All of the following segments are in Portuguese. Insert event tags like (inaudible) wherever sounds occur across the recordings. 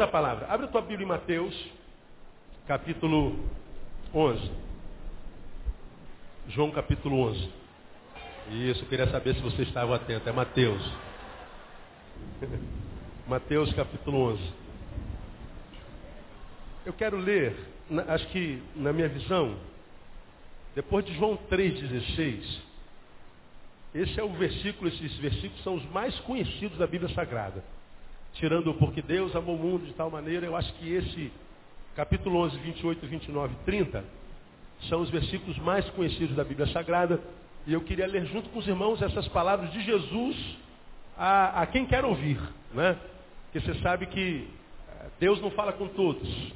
À palavra. Abre a tua Bíblia em Mateus, capítulo 11. João capítulo 11. Isso, eu queria saber se você estava atento. É Mateus. (laughs) Mateus capítulo 11. Eu quero ler, acho que na minha visão, depois de João 3,16, esse é o versículo, esses versículos são os mais conhecidos da Bíblia Sagrada. Tirando porque Deus amou o mundo de tal maneira, eu acho que esse capítulo 11, 28, 29 e 30 são os versículos mais conhecidos da Bíblia Sagrada. E eu queria ler junto com os irmãos essas palavras de Jesus a, a quem quer ouvir. Né? Porque você sabe que eh, Deus não fala com todos.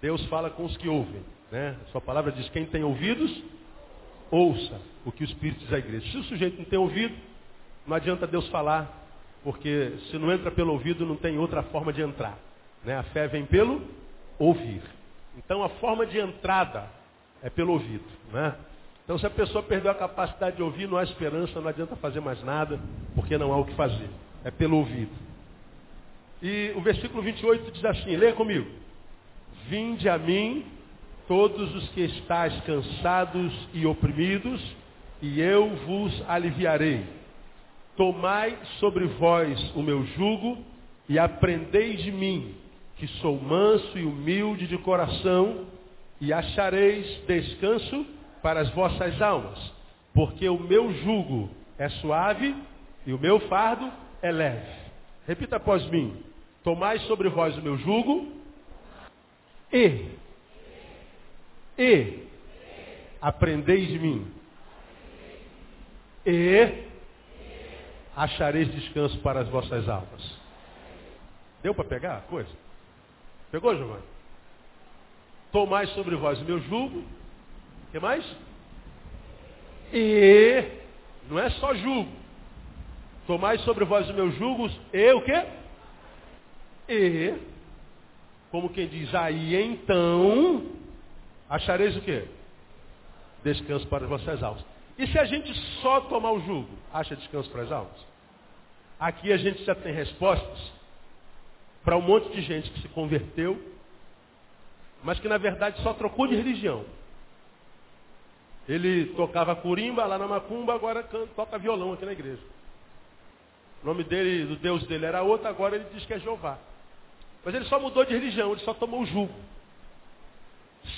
Deus fala com os que ouvem. Né? Sua palavra diz, quem tem ouvidos, ouça o que o Espírito diz à igreja. Se o sujeito não tem ouvido, não adianta Deus falar, porque se não entra pelo ouvido, não tem outra forma de entrar. Né? A fé vem pelo ouvir. Então a forma de entrada é pelo ouvido. Né? Então se a pessoa perdeu a capacidade de ouvir, não há esperança, não adianta fazer mais nada, porque não há o que fazer. É pelo ouvido. E o versículo 28 diz assim, leia comigo. Vinde a mim todos os que estáis cansados e oprimidos, e eu vos aliviarei. Tomai sobre vós o meu jugo e aprendei de mim, que sou manso e humilde de coração, e achareis descanso para as vossas almas, porque o meu jugo é suave e o meu fardo é leve. Repita após mim: Tomai sobre vós o meu jugo e e aprendeis de mim. E achareis descanso para as vossas almas. Deu para pegar a coisa? Pegou, Giovanni? Tomai sobre vós o meu jugo. O que mais? E não é só jugo. Tomai sobre vós o meu jugo e o quê? E, como quem diz, aí então achareis o quê? Descanso para as vossas almas. E se a gente só tomar o jugo, acha descanso para as almas? Aqui a gente já tem respostas para um monte de gente que se converteu, mas que na verdade só trocou de religião. Ele tocava curimba lá na macumba, agora canta, toca violão aqui na igreja. O nome dele, do Deus dele era outro, agora ele diz que é Jeová. Mas ele só mudou de religião, ele só tomou o jugo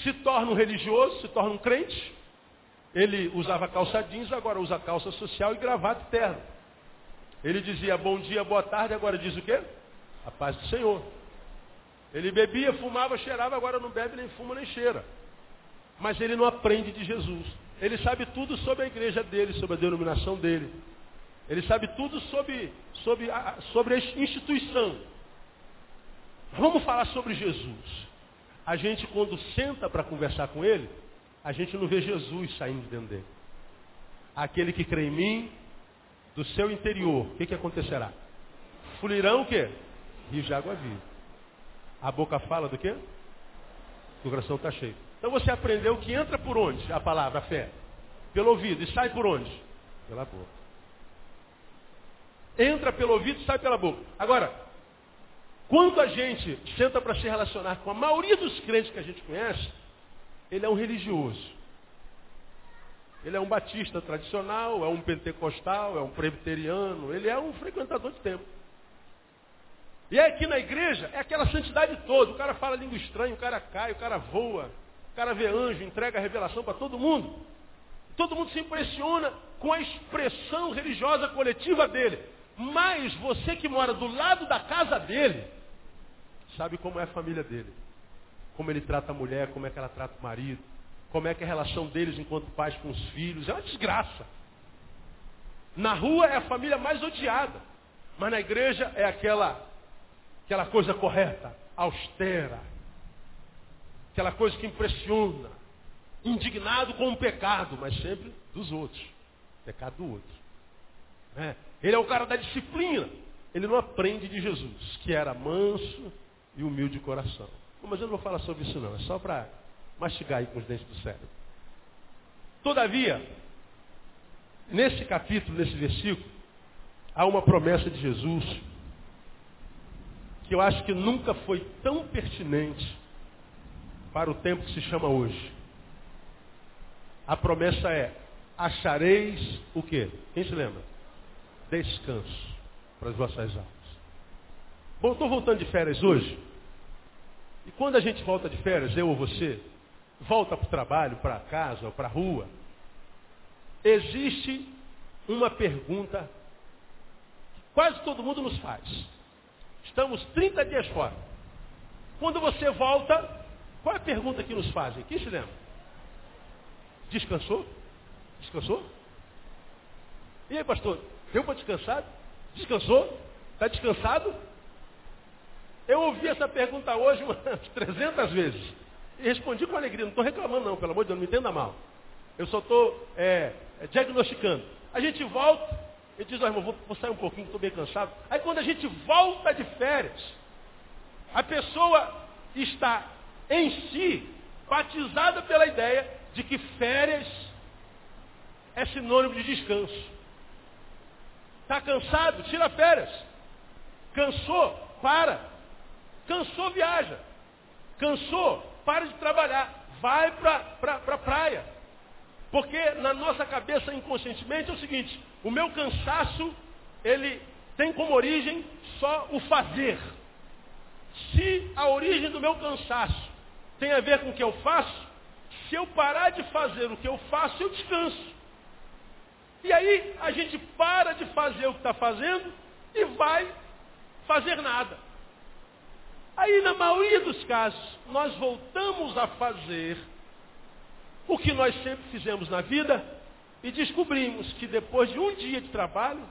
se torna um religioso, se torna um crente. Ele usava calça jeans, agora usa calça social e gravata terno. Ele dizia bom dia, boa tarde, agora diz o quê? A paz do Senhor. Ele bebia, fumava, cheirava, agora não bebe, nem fuma, nem cheira. Mas ele não aprende de Jesus. Ele sabe tudo sobre a igreja dele, sobre a denominação dele. Ele sabe tudo sobre, sobre, a, sobre a instituição. Vamos falar sobre Jesus a gente quando senta para conversar com ele, a gente não vê Jesus saindo de dentro dele. Aquele que crê em mim, do seu interior, o que, que acontecerá? Fluirão o quê? Rios de água viva. A boca fala do quê? O coração está cheio. Então você aprendeu que entra por onde? A palavra, a fé. Pelo ouvido. E sai por onde? Pela boca. Entra pelo ouvido e sai pela boca. Agora, quando a gente senta para se relacionar com a maioria dos crentes que a gente conhece, ele é um religioso. Ele é um batista tradicional, é um pentecostal, é um presbiteriano, ele é um frequentador de templo. E aí aqui na igreja é aquela santidade toda. O cara fala língua estranha, o cara cai, o cara voa, o cara vê anjo, entrega a revelação para todo mundo. Todo mundo se impressiona com a expressão religiosa coletiva dele. Mas você que mora do lado da casa dele, sabe como é a família dele. Como ele trata a mulher, como é que ela trata o marido, como é que é a relação deles enquanto pais com os filhos. É uma desgraça. Na rua é a família mais odiada. Mas na igreja é aquela, aquela coisa correta, austera. Aquela coisa que impressiona. Indignado com o pecado, mas sempre dos outros. Pecado do outro. É. Ele é o cara da disciplina. Ele não aprende de Jesus, que era manso, e humilde coração. Mas eu não vou falar sobre isso não, é só para mastigar aí com os dentes do cérebro. Todavia, nesse capítulo, nesse versículo, há uma promessa de Jesus que eu acho que nunca foi tão pertinente para o tempo que se chama hoje. A promessa é, achareis o quê? Quem se lembra? Descanso para as vossas almas. Bom, estou voltando de férias hoje. E quando a gente volta de férias, eu ou você, volta para o trabalho, para casa ou para a rua, existe uma pergunta que quase todo mundo nos faz. Estamos 30 dias fora. Quando você volta, qual é a pergunta que nos fazem? Quem se lembra? Descansou? Descansou? E aí, pastor, deu para descansar? Descansou? Está descansado? Eu ouvi essa pergunta hoje umas (laughs) 300 vezes. Respondi com alegria. Não estou reclamando não, pelo amor de Deus, não me entenda mal. Eu só estou é, é, diagnosticando. A gente volta e diz, oh, irmão, vou, vou sair um pouquinho, estou bem cansado. Aí quando a gente volta de férias, a pessoa está em si batizada pela ideia de que férias é sinônimo de descanso. Está cansado? Tira férias. Cansou? Para. Cansou, viaja. Cansou? Para de trabalhar. Vai para pra, pra praia. Porque na nossa cabeça inconscientemente é o seguinte, o meu cansaço, ele tem como origem só o fazer. Se a origem do meu cansaço tem a ver com o que eu faço, se eu parar de fazer o que eu faço, eu descanso. E aí a gente para de fazer o que está fazendo e vai fazer nada. Aí, na maioria dos casos, nós voltamos a fazer o que nós sempre fizemos na vida e descobrimos que depois de um dia de trabalho,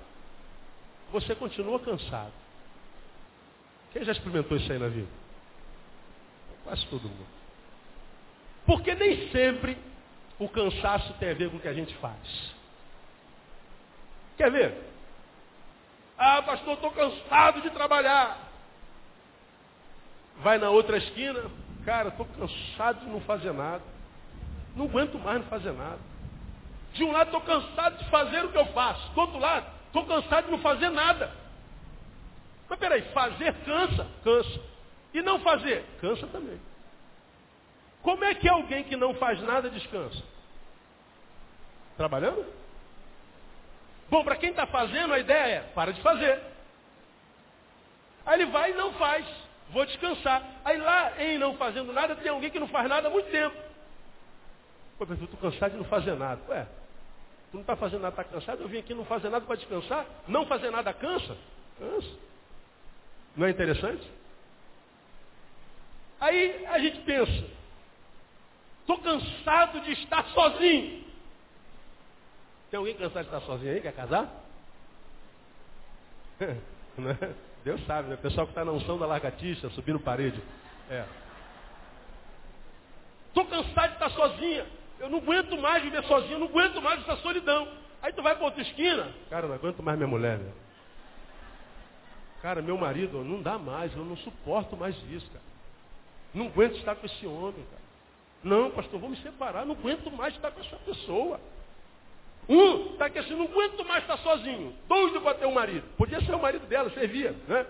você continua cansado. Quem já experimentou isso aí na vida? Quase todo mundo. Porque nem sempre o cansaço tem a ver com o que a gente faz. Quer ver? Ah, pastor, estou cansado de trabalhar. Vai na outra esquina, cara, estou cansado de não fazer nada. Não aguento mais não fazer nada. De um lado estou cansado de fazer o que eu faço. Do outro lado, estou cansado de não fazer nada. Mas peraí, fazer cansa? Cansa. E não fazer? Cansa também. Como é que alguém que não faz nada descansa? Trabalhando? Bom, para quem está fazendo, a ideia é, para de fazer. Aí ele vai e não faz. Vou descansar. Aí lá, em não fazendo nada, tem alguém que não faz nada há muito tempo. Pô, eu estou cansado de não fazer nada. Ué, tu não está fazendo nada, está cansado? Eu vim aqui não fazer nada para descansar? Não fazer nada cansa? Cansa. Não é interessante? Aí a gente pensa, Estou cansado de estar sozinho. Tem alguém cansado de estar sozinho aí? Quer casar? (laughs) É? Deus sabe, né? O pessoal que está na unção da largatista, subindo parede. É. Estou cansado de estar sozinha. Eu não aguento mais viver sozinho, eu não aguento mais essa solidão. Aí tu vai para outra esquina. Cara, não aguento mais minha mulher. Cara, meu marido, não dá mais, eu não suporto mais isso, cara. Não aguento estar com esse homem, cara. Não, pastor, vou me separar, não aguento mais estar com essa pessoa. Um está aqui assim, não aguento mais estar sozinho, doido para ter um marido. Podia ser o marido dela, servia, né?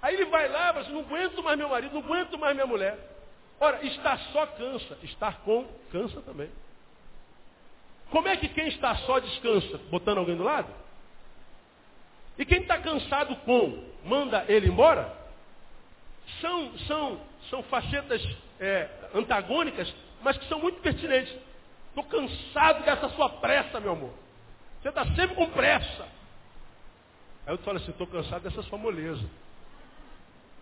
Aí ele vai lá e fala assim, não aguento mais meu marido, não aguento mais minha mulher. Ora, estar só cansa, estar com cansa também. Como é que quem está só descansa? Botando alguém do lado? E quem está cansado com, manda ele embora? São, são, são facetas é, antagônicas, mas que são muito pertinentes. Estou cansado dessa sua pressa, meu amor. Você está sempre com pressa. Aí eu falo assim, estou cansado dessa sua moleza.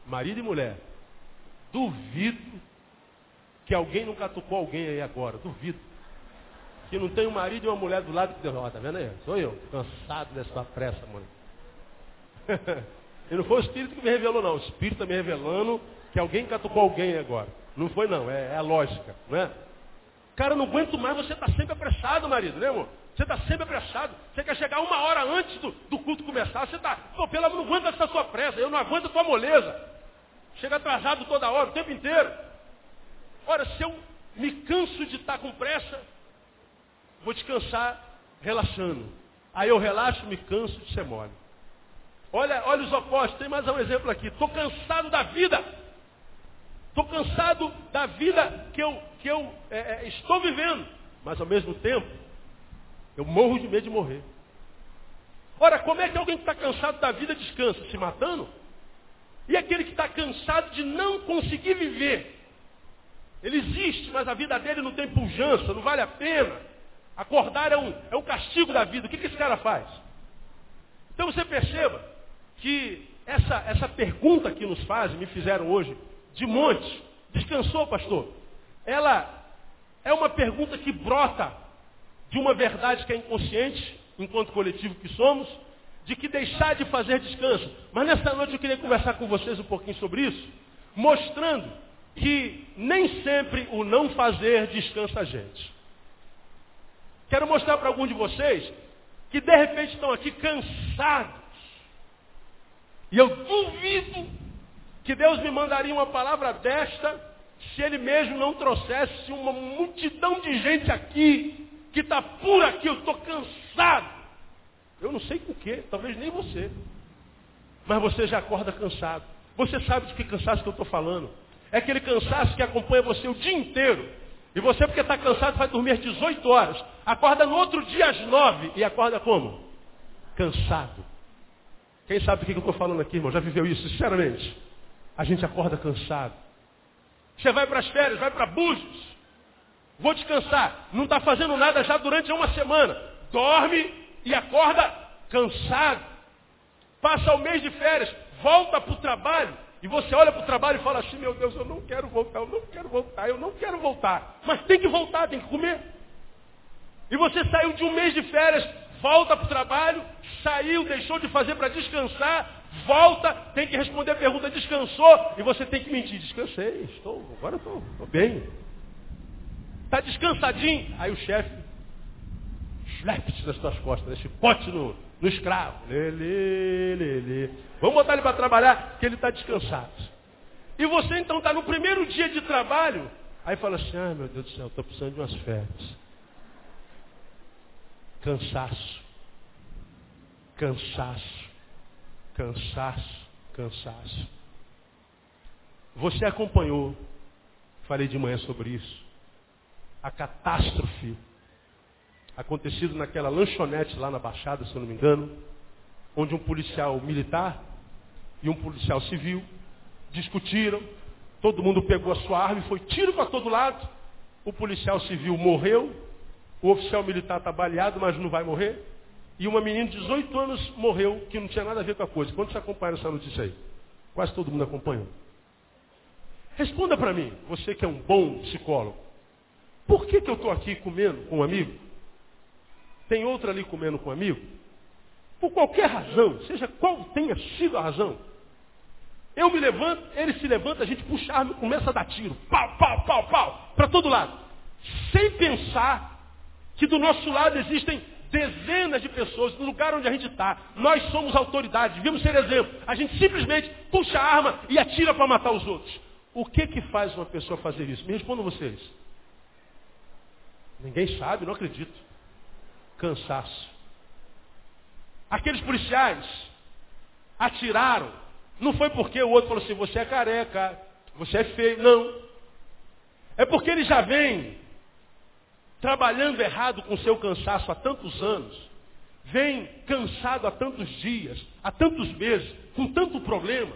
Marido e mulher. Duvido que alguém nunca tocou alguém aí agora. Duvido. Que não tem um marido e uma mulher do lado que deu, ó, tá vendo aí? Sou eu, cansado dessa pressa, mãe. (laughs) e não foi o Espírito que me revelou, não. O Espírito está me revelando que alguém catucou alguém agora. Não foi não, é, é a lógica, não é? Cara, não aguento mais, você está sempre apressado, marido, né, amor? Você está sempre apressado. Você quer chegar uma hora antes do, do culto começar. Você está, pô, pelo amor, não aguento essa sua pressa. Eu não aguento a tua moleza. Chega atrasado toda hora, o tempo inteiro. Ora, se eu me canso de estar com pressa, vou descansar relaxando. Aí eu relaxo, me canso de ser mole. Olha, olha os opostos. Tem mais um exemplo aqui. Estou cansado da vida. Estou cansado da vida que eu, que eu é, é, estou vivendo. Mas ao mesmo tempo, eu morro de medo de morrer. Ora, como é que alguém que está cansado da vida descansa? Se matando? E aquele que está cansado de não conseguir viver? Ele existe, mas a vida dele não tem pujança, não vale a pena. Acordar é um, é um castigo da vida. O que, que esse cara faz? Então você perceba que essa, essa pergunta que nos fazem, me fizeram hoje, de monte, descansou, pastor? Ela é uma pergunta que brota de uma verdade que é inconsciente, enquanto coletivo que somos, de que deixar de fazer descanso. Mas nessa noite eu queria conversar com vocês um pouquinho sobre isso, mostrando que nem sempre o não fazer descansa a gente. Quero mostrar para algum de vocês que de repente estão aqui cansados. E eu duvido que Deus me mandaria uma palavra desta se Ele mesmo não trouxesse uma multidão de gente aqui que está por aqui. Eu estou cansado. Eu não sei com quê, talvez nem você. Mas você já acorda cansado. Você sabe de que cansaço que eu estou falando. É aquele cansaço que acompanha você o dia inteiro. E você, porque está cansado, vai dormir às 18 horas. Acorda no outro dia às 9 e acorda como? Cansado. Quem sabe do que eu estou falando aqui, irmão? Já viveu isso, sinceramente? A gente acorda cansado. Você vai para as férias, vai para Búzios. Vou descansar. Não está fazendo nada já durante uma semana. Dorme e acorda cansado. Passa o mês de férias, volta para o trabalho. E você olha para o trabalho e fala assim, meu Deus, eu não quero voltar, eu não quero voltar, eu não quero voltar. Mas tem que voltar, tem que comer. E você saiu de um mês de férias, volta para o trabalho, saiu, deixou de fazer para descansar, volta, tem que responder a pergunta, descansou, e você tem que mentir, descansei, estou, agora estou, estou bem. Está descansadinho? Aí o chefe, schlept nas suas costas, esse pote no, no escravo. Lê, lê, Vamos botar ele para trabalhar, que ele está descansado. E você então está no primeiro dia de trabalho, aí fala assim, ah meu Deus do céu, estou precisando de umas férias. Cansaço. Cansaço. Cansaço. Cansaço. Você acompanhou, falei de manhã sobre isso, a catástrofe acontecido naquela lanchonete lá na Baixada, se eu não me engano, onde um policial militar e um policial civil discutiram, todo mundo pegou a sua arma e foi tiro para todo lado. O policial civil morreu, o oficial militar está baleado, mas não vai morrer. E uma menina de 18 anos morreu, que não tinha nada a ver com a coisa. Quantos acompanharam essa notícia aí? Quase todo mundo acompanhou. Responda para mim, você que é um bom psicólogo. Por que, que eu estou aqui comendo com um amigo? Tem outro ali comendo com um amigo? Por qualquer razão, seja qual tenha sido a razão. Eu me levanto, ele se levanta, a gente puxa arma e começa a dar tiro. Pau, pau, pau, pau, para todo lado. Sem pensar que do nosso lado existem dezenas de pessoas no lugar onde a gente está. Nós somos autoridade, devíamos ser exemplo. A gente simplesmente puxa a arma e atira para matar os outros. O que que faz uma pessoa fazer isso? Me respondam vocês. Ninguém sabe, não acredito. Cansaço. Aqueles policiais atiraram. Não foi porque o outro falou assim, você é careca, você é feio. Não. É porque ele já vem trabalhando errado com seu cansaço há tantos anos. Vem cansado há tantos dias, há tantos meses, com tanto problema,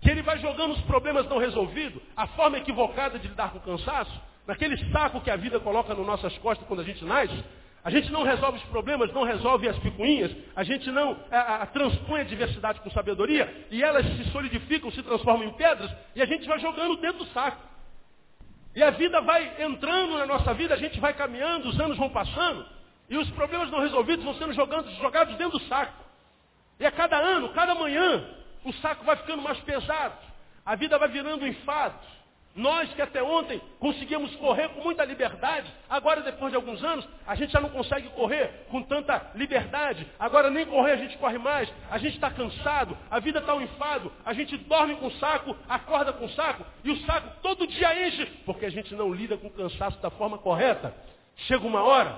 que ele vai jogando os problemas não resolvidos, a forma equivocada de lidar com o cansaço, naquele saco que a vida coloca nas nossas costas quando a gente nasce, a gente não resolve os problemas, não resolve as picuinhas, a gente não a, a, transpõe a diversidade com sabedoria, e elas se solidificam, se transformam em pedras, e a gente vai jogando dentro do saco. E a vida vai entrando na nossa vida, a gente vai caminhando, os anos vão passando, e os problemas não resolvidos vão sendo jogados, jogados dentro do saco. E a cada ano, cada manhã, o saco vai ficando mais pesado. A vida vai virando um enfado. Nós que até ontem conseguíamos correr com muita liberdade, agora depois de alguns anos, a gente já não consegue correr com tanta liberdade. Agora nem correr a gente corre mais. A gente está cansado, a vida está um enfado, a gente dorme com o saco, acorda com o saco, e o saco todo dia enche, porque a gente não lida com o cansaço da forma correta. Chega uma hora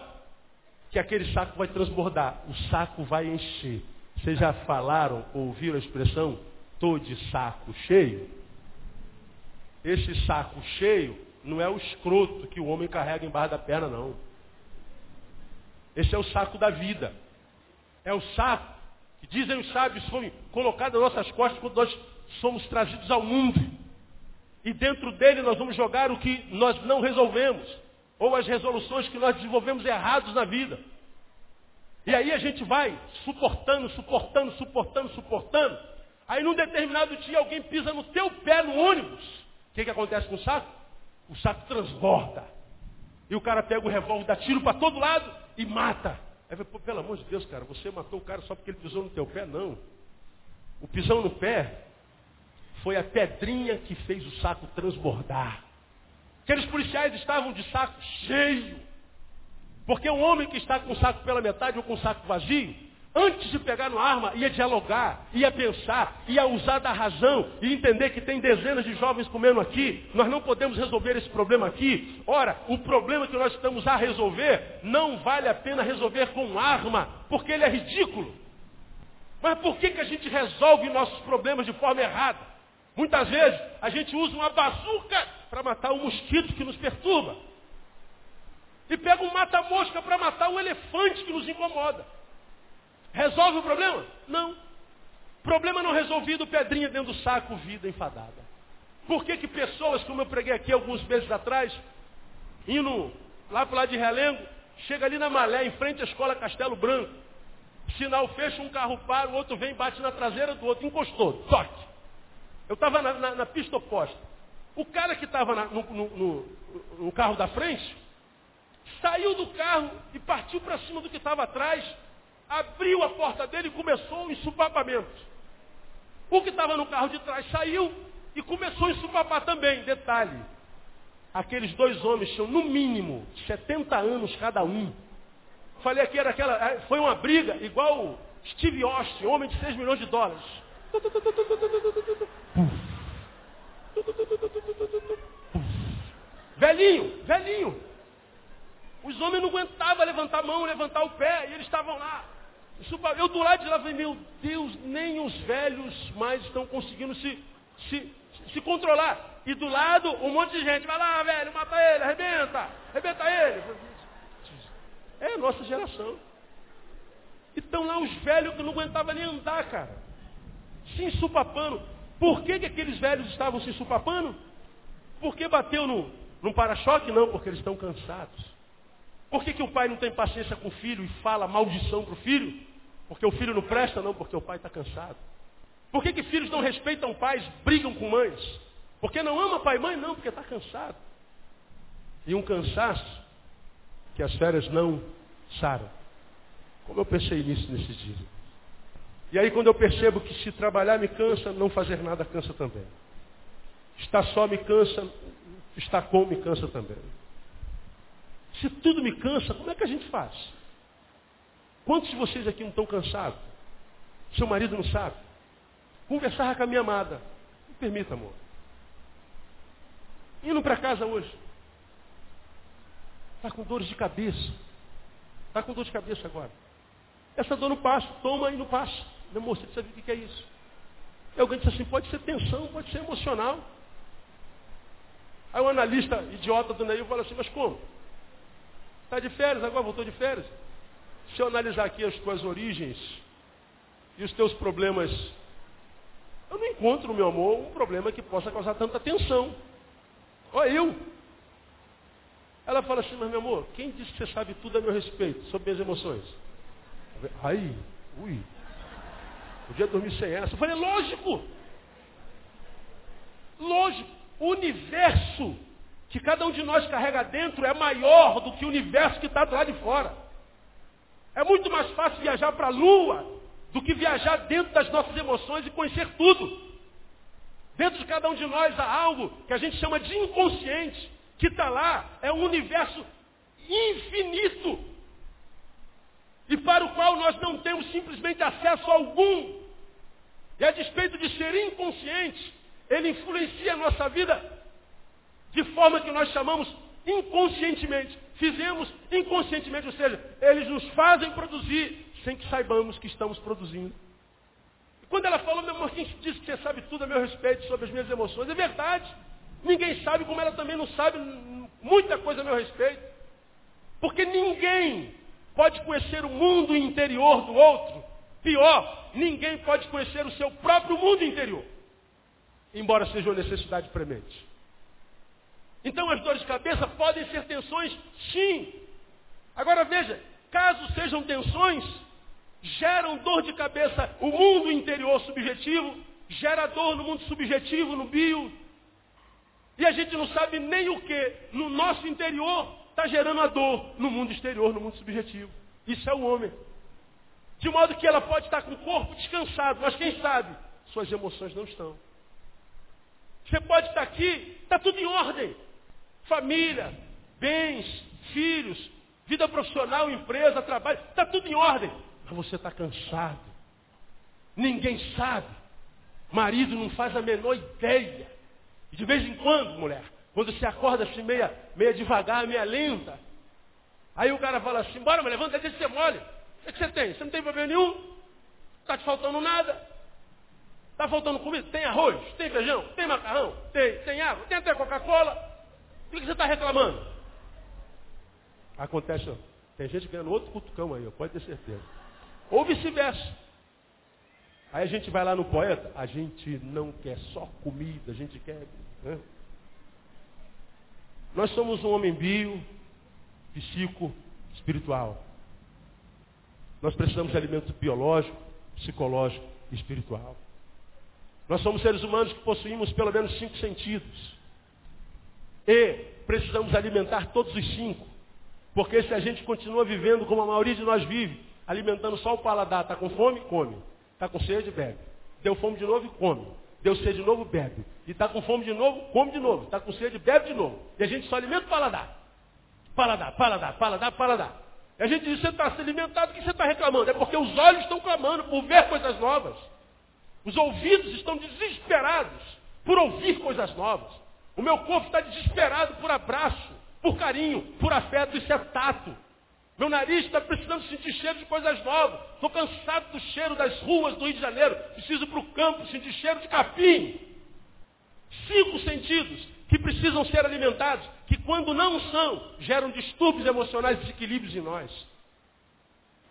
que aquele saco vai transbordar, o saco vai encher. Vocês já falaram, ouviram a expressão, tô de saco cheio? Esse saco cheio não é o escroto que o homem carrega embaixo da perna, não. Esse é o saco da vida. É o saco que dizem os sábios foi colocado nas nossas costas quando nós somos trazidos ao mundo. E dentro dele nós vamos jogar o que nós não resolvemos. Ou as resoluções que nós desenvolvemos errados na vida. E aí a gente vai suportando, suportando, suportando, suportando. Aí num determinado dia alguém pisa no teu pé no ônibus. O que, que acontece com o saco? O saco transborda. E o cara pega o revólver, dá tiro para todo lado e mata. Aí vai, pelo amor de Deus, cara, você matou o cara só porque ele pisou no teu pé? Não. O pisão no pé foi a pedrinha que fez o saco transbordar. Aqueles policiais estavam de saco cheio. Porque um homem que está com o saco pela metade ou com o saco vazio, antes de pegar no arma, ia dialogar, ia pensar, ia usar da razão e entender que tem dezenas de jovens comendo aqui. Nós não podemos resolver esse problema aqui. Ora, o problema que nós estamos a resolver não vale a pena resolver com arma, porque ele é ridículo. Mas por que, que a gente resolve nossos problemas de forma errada? Muitas vezes a gente usa uma bazuca para matar o mosquito que nos perturba. E pega um mata-mosca para matar o elefante que nos incomoda. Resolve o problema? Não. Problema não resolvido, pedrinha dentro do saco, vida enfadada. Por que, que pessoas, como eu preguei aqui alguns meses atrás, indo lá para lá de Relengo, chega ali na Malé, em frente à escola Castelo Branco, sinal fecha, um carro para, o outro vem, bate na traseira do outro, encostou, toque. Eu estava na, na, na, pista oposta. O cara que estava no, no, no, no carro da frente, saiu do carro e partiu para cima do que estava atrás, abriu a porta dele e começou o ensupapamento. O que estava no carro de trás saiu e começou a ensupapar também. Detalhe, aqueles dois homens tinham no mínimo 70 anos cada um. Falei aqui, era aquela, é, foi uma briga igual Steve Austin, homem de 6 milhões de dólares. Velhinho, velhinho. Os homens não aguentavam levantar a mão, levantar o pé, e eles estavam lá. Eu do lado de lá falei, meu Deus, nem os velhos mais estão conseguindo se, se, se controlar. E do lado, um monte de gente, vai lá, velho, mata ele, arrebenta, arrebenta ele. É a nossa geração. E estão lá os velhos que não aguentavam nem andar, cara se ensupapando. Por que, que aqueles velhos estavam se ensupapando? Porque bateu no, no para-choque? Não, porque eles estão cansados. Por que, que o pai não tem paciência com o filho e fala maldição para o filho? Porque o filho não presta? Não, porque o pai está cansado. Por que, que filhos não respeitam pais, brigam com mães? Porque não ama pai e mãe? Não, porque está cansado. E um cansaço que as férias não saram. Como eu pensei nisso nesse dia. E aí quando eu percebo que se trabalhar me cansa, não fazer nada cansa também. Estar só me cansa, estar com me cansa também. Se tudo me cansa, como é que a gente faz? Quantos de vocês aqui não estão cansados? Seu marido não sabe? Conversar com a minha amada. Me permita, amor. Indo para casa hoje. Está com dores de cabeça. Está com dor de cabeça agora. Essa dor não passa. Toma e não passa. Meu amor, você sabe o que é isso? E alguém disse assim, pode ser tensão, pode ser emocional. Aí o analista idiota do Neil fala assim, mas como? Está de férias, agora voltou de férias? Se eu analisar aqui as tuas origens e os teus problemas, eu não encontro, meu amor, um problema que possa causar tanta tensão. Olha eu. Ela fala assim, mas meu amor, quem disse que você sabe tudo a meu respeito, sobre minhas emoções? Aí, ui, Podia dormir sem essa. Eu falei, lógico. Lógico. O universo que cada um de nós carrega dentro é maior do que o universo que está do lado de fora. É muito mais fácil viajar para a lua do que viajar dentro das nossas emoções e conhecer tudo. Dentro de cada um de nós há algo que a gente chama de inconsciente, que está lá, é um universo infinito e para o qual nós não temos simplesmente acesso algum. E a despeito de ser inconsciente, ele influencia a nossa vida de forma que nós chamamos inconscientemente. Fizemos inconscientemente, ou seja, eles nos fazem produzir sem que saibamos que estamos produzindo. Quando ela falou, meu irmão, quem disse que você sabe tudo a meu respeito sobre as minhas emoções? É verdade. Ninguém sabe, como ela também não sabe muita coisa a meu respeito. Porque ninguém pode conhecer o mundo interior do outro. Pior, ninguém pode conhecer o seu próprio mundo interior. Embora seja uma necessidade premente. Então as dores de cabeça podem ser tensões, sim. Agora veja, caso sejam tensões, geram dor de cabeça o mundo interior subjetivo, gera dor no mundo subjetivo, no bio. E a gente não sabe nem o que no nosso interior está gerando a dor no mundo exterior, no mundo subjetivo. Isso é o homem. De modo que ela pode estar com o corpo descansado, mas quem sabe? Suas emoções não estão. Você pode estar aqui, está tudo em ordem. Família, bens, filhos, vida profissional, empresa, trabalho, está tudo em ordem. Mas você está cansado. Ninguém sabe. Marido não faz a menor ideia. E de vez em quando, mulher, quando você acorda assim, meia, meia devagar, meia lenta. Aí o cara fala assim, bora, mas levanta, deixa você mole. O que você tem? Você não tem problema nenhum? Está te faltando nada? Está faltando comida? Tem arroz? Tem feijão? Tem macarrão? Tem, tem água? Tem até Coca-Cola? O que você está reclamando? Acontece, tem gente ganhando outro cutucão aí, pode ter certeza. Ou vice-versa. Aí a gente vai lá no poeta, a gente não quer só comida, a gente quer. Né? Nós somos um homem bio, psico, espiritual. Nós precisamos de alimento biológico, psicológico e espiritual. Nós somos seres humanos que possuímos pelo menos cinco sentidos. E precisamos alimentar todos os cinco. Porque se a gente continua vivendo como a maioria de nós vive, alimentando só o paladar, está com fome, come. Está com sede, bebe. Deu fome de novo come. Deu sede de novo, bebe. E está com fome de novo, come de novo. Está com sede, bebe de novo. E a gente só alimenta o paladar. Paladar, paladar, paladar, paladar. E a gente diz, você está se alimentado, o que você está reclamando? É porque os olhos estão clamando por ver coisas novas. Os ouvidos estão desesperados por ouvir coisas novas. O meu corpo está desesperado por abraço, por carinho, por afeto. Isso é tato. Meu nariz está precisando sentir cheiro de coisas novas. Estou cansado do cheiro das ruas do Rio de Janeiro. Preciso para o campo sentir cheiro de capim. Cinco sentidos que precisam ser alimentados, que quando não são, geram distúrbios emocionais desequilíbrios em nós.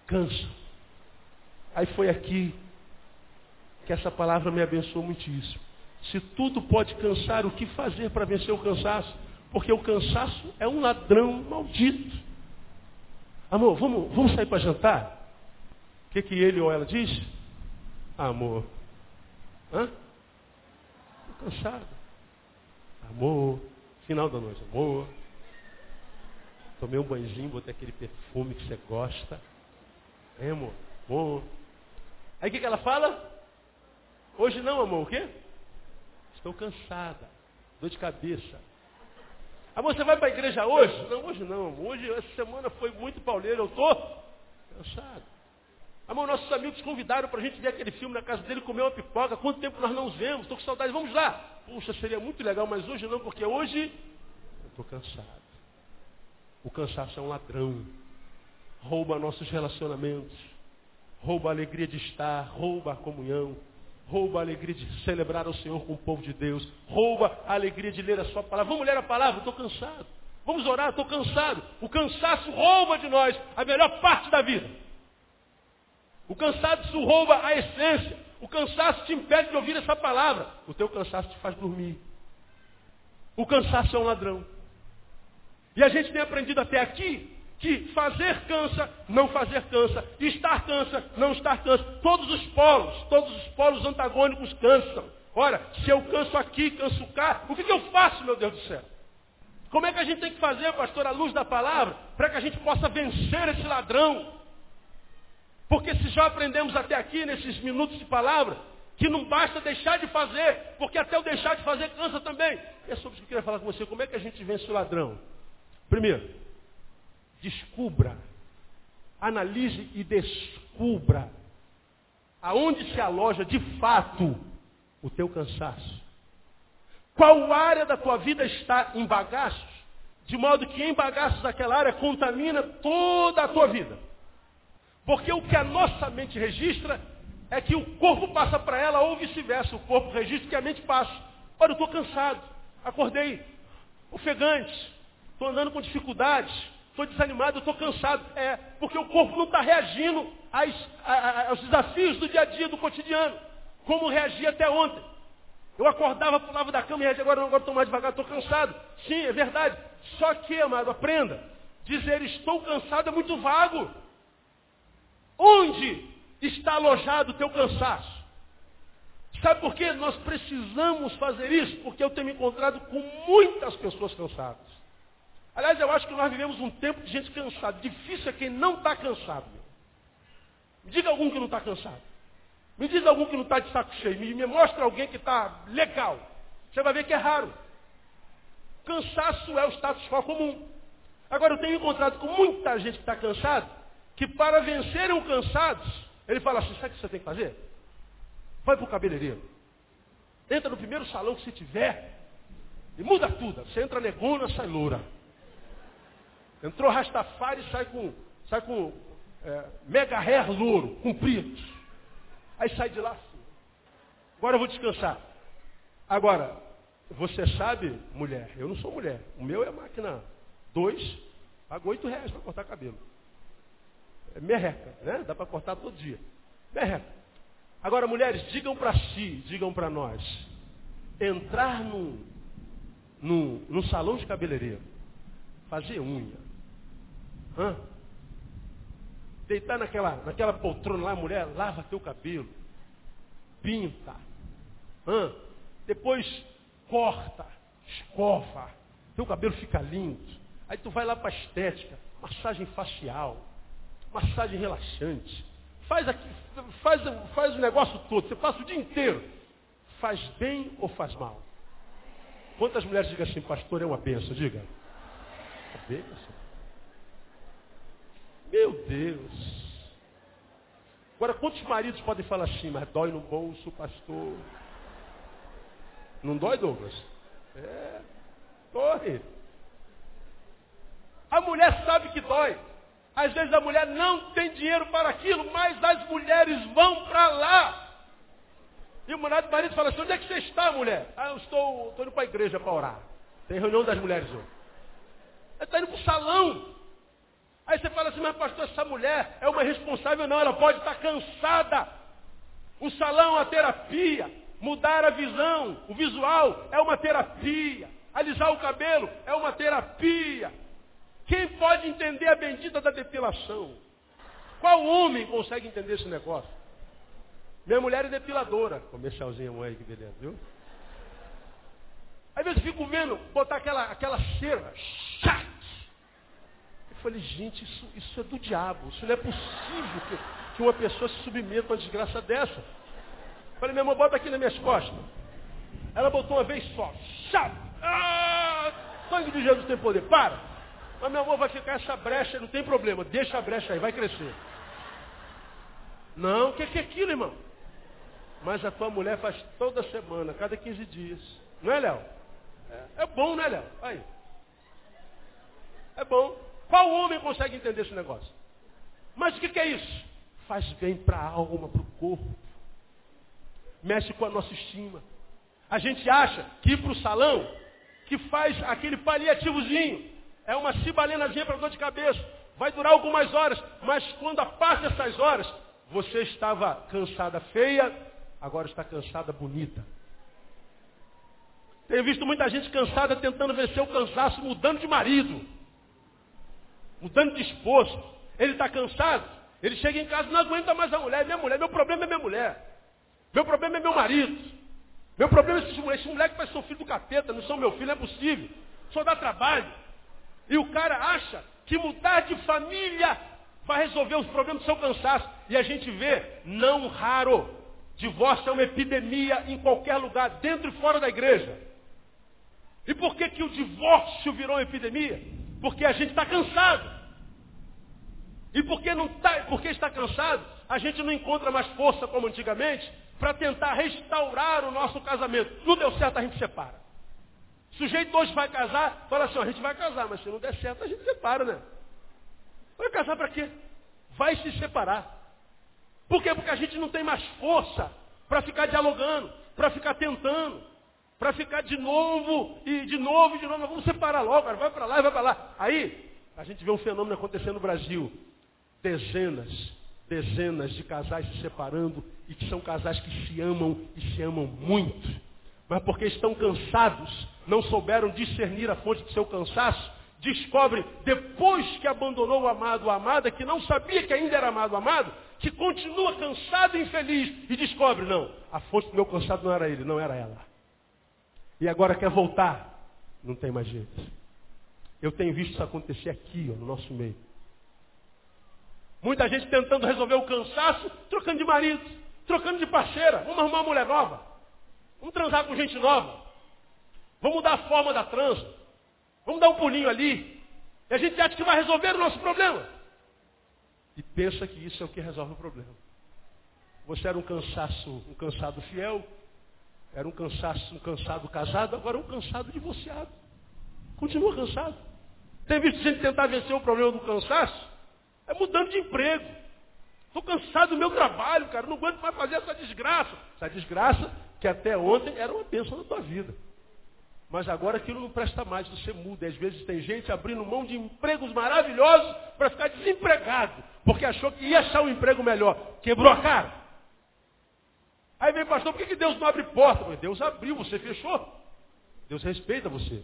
Cansa. Aí foi aqui que essa palavra me abençoou muitíssimo. Se tudo pode cansar, o que fazer para vencer o cansaço? Porque o cansaço é um ladrão maldito. Amor, vamos, vamos sair para jantar? O que, que ele ou ela diz? Amor. Hã? Estou cansado. Amor. Final da noite, amor. Tomei um banhozinho, botei aquele perfume que você gosta. É, amor? Amor. Aí o que, que ela fala? Hoje não, amor, o quê? Estou cansada. Dor de cabeça. Ah, você vai para a igreja hoje? Não, hoje não. Hoje, essa semana foi muito pauleira. Eu estou cansado. Amor, nossos amigos convidaram para a gente ver aquele filme na casa dele, comer uma pipoca. Quanto tempo nós não os vemos? Estou com saudade. Vamos lá. Puxa, seria muito legal, mas hoje não, porque hoje eu estou cansado. O cansaço é um ladrão. Rouba nossos relacionamentos. Rouba a alegria de estar. Rouba a comunhão rouba a alegria de celebrar o Senhor com o povo de Deus, rouba a alegria de ler a sua palavra. Vamos ler a palavra, estou cansado. Vamos orar, estou cansado. O cansaço rouba de nós a melhor parte da vida. O cansaço rouba a essência. O cansaço te impede de ouvir essa palavra. O teu cansaço te faz dormir. O cansaço é um ladrão. E a gente tem aprendido até aqui que fazer cansa, não fazer cansa, estar cansa, não estar cansa. Todos os polos, todos os polos antagônicos cansam. Ora, se eu canso aqui, canso cá, o que, que eu faço, meu Deus do céu? Como é que a gente tem que fazer, pastor, à luz da palavra, para que a gente possa vencer esse ladrão? Porque se já aprendemos até aqui, nesses minutos de palavra, que não basta deixar de fazer, porque até o deixar de fazer cansa também. É sobre isso que eu queria falar com você. Como é que a gente vence o ladrão? Primeiro, descubra, analise e descubra aonde se aloja de fato o teu cansaço. Qual área da tua vida está em bagaços, de modo que em bagaços daquela área contamina toda a tua vida. Porque o que a nossa mente registra é que o corpo passa para ela ou vice-versa. O corpo registra que a mente passa. Olha, eu estou cansado. Acordei. Ofegante. Estou andando com dificuldades. Estou desanimado, estou cansado. É, porque o corpo não está reagindo às, aos desafios do dia a dia, do cotidiano. Como reagia até ontem. Eu acordava, pulava da cama e reagia, agora agora estou mais devagar, estou cansado. Sim, é verdade. Só que, amado, aprenda. Dizer estou cansado é muito vago. Onde está alojado o teu cansaço? Sabe por que nós precisamos fazer isso? Porque eu tenho me encontrado com muitas pessoas cansadas. Aliás, eu acho que nós vivemos um tempo de gente cansada. Difícil é quem não está cansado. Me diga algum que não está cansado. Me diga algum que não está de saco cheio. Me, me mostra alguém que está legal. Você vai ver que é raro. Cansaço é o status quo comum. Agora, eu tenho encontrado com muita gente que está cansado, que para vencerem o cansados, ele fala assim, sabe o que você tem que fazer? Vai para o cabeleireiro. Entra no primeiro salão que você tiver e muda tudo. Você entra negona, sai loura. Entrou Rastafari e sai com, sai com é, mega hair louro, comprido. Aí sai de lá assim. Agora eu vou descansar. Agora, você sabe, mulher, eu não sou mulher. O meu é máquina 2, pago 8 reais para cortar cabelo. É merreca, né? Dá para cortar todo dia. Merreca. Agora, mulheres, digam para si, digam para nós. Entrar num, num, num salão de cabeleireiro, fazer unha, hã? deitar naquela, naquela poltrona lá, mulher, lava teu cabelo, pinta, hã? depois corta, escova, teu cabelo fica lindo. Aí tu vai lá para estética, massagem facial, massagem relaxante. Faz, aqui, faz, faz o negócio todo, você passa o dia inteiro. Faz bem ou faz mal? Quantas mulheres dizem assim, pastor, é uma benção? Diga. É benção. Meu Deus. Agora, quantos maridos podem falar assim, mas dói no bolso, pastor? Não dói, Douglas? É, dói. A mulher sabe que dói. Às vezes a mulher não tem dinheiro para aquilo, mas as mulheres vão para lá. E o marido fala assim, onde é que você está, mulher? Ah, eu estou, estou indo para a igreja para orar. Tem reunião das mulheres hoje. Está indo para o salão. Aí você fala assim, mas pastor, essa mulher é uma responsável? Não, ela pode estar cansada. O salão é uma terapia. Mudar a visão, o visual é uma terapia. Alisar o cabelo é uma terapia. Quem pode entender a bendita da depilação? Qual homem consegue entender esse negócio? Minha mulher é depiladora. Comercialzinho aí, que beleza, viu? Às vezes eu fico vendo botar aquela, aquela cera. Chat! Eu falei, gente, isso, isso é do diabo. Isso não é possível que, que uma pessoa se submeta a uma desgraça dessa. Eu falei, minha irmã, bota aqui nas minhas costas. Ela botou uma vez só. Chat! Ah! Sangue de Jesus tem poder. Para! Mas meu amor, vai ficar essa brecha, não tem problema. Deixa a brecha aí, vai crescer. Não, o que, que é aquilo, irmão? Mas a tua mulher faz toda semana, cada 15 dias. Não é, Léo? É, é bom, né, Léo? Aí. É bom. Qual homem consegue entender esse negócio? Mas o que, que é isso? Faz bem para a alma, para o corpo. Mexe com a nossa estima. A gente acha que ir para o salão, que faz aquele paliativozinho, é uma cibalenazinha para dor de cabeça. Vai durar algumas horas, mas quando passa essas horas, você estava cansada feia, agora está cansada bonita. Tenho visto muita gente cansada tentando vencer o cansaço, mudando de marido, mudando de esposo. Ele está cansado, ele chega em casa não aguenta mais a mulher. Minha mulher, meu problema é minha mulher. Meu problema é meu marido. Meu problema é esse moleque. Esse moleque vai ser o filho do capeta, não são meu filho, não é possível. Só dá trabalho. E o cara acha que mudar de família vai resolver os problemas do seu cansaço. E a gente vê, não raro, divórcio é uma epidemia em qualquer lugar, dentro e fora da igreja. E por que, que o divórcio virou epidemia? Porque a gente está cansado. E porque, não tá, porque está cansado, a gente não encontra mais força como antigamente para tentar restaurar o nosso casamento. Não deu certo, a gente separa. O sujeito hoje vai casar, fala assim, a gente vai casar, mas se não der certo, a gente separa, né? Vai casar para quê? Vai se separar. Por quê? Porque a gente não tem mais força para ficar dialogando, para ficar tentando, para ficar de novo e de novo e de novo. Vamos separar logo, cara. vai para lá e vai para lá. Aí, a gente vê um fenômeno acontecendo no Brasil. Dezenas, dezenas de casais se separando e que são casais que se amam e se amam muito. Mas porque estão cansados, não souberam discernir a fonte do seu cansaço, descobre, depois que abandonou o amado a amada, que não sabia que ainda era amado amado, que continua cansado e infeliz, e descobre, não, a fonte do meu cansado não era ele, não era ela. E agora quer voltar, não tem mais jeito. Eu tenho visto isso acontecer aqui, ó, no nosso meio. Muita gente tentando resolver o cansaço, trocando de marido, trocando de parceira. Vamos arrumar uma mulher nova. Vamos transar com gente nova. Vamos mudar a forma da transa. Vamos dar um pulinho ali. E a gente acha que vai resolver o nosso problema. E pensa que isso é o que resolve o problema. Você era um cansaço, um cansado fiel, era um cansaço, um cansado casado, agora é um cansado divorciado. Continua cansado. Tem visto gente tentar vencer o problema do cansaço? É mudando de emprego. Estou cansado do meu trabalho, cara. Não aguento mais fazer essa desgraça. Essa desgraça que até ontem era uma bênção na tua vida. Mas agora aquilo não presta mais, você muda. Às vezes tem gente abrindo mão de empregos maravilhosos para ficar desempregado, porque achou que ia achar um emprego melhor. Quebrou a cara. Aí vem, pastor, por que, Deus não abre porta? Deus abriu, você fechou. Deus respeita você.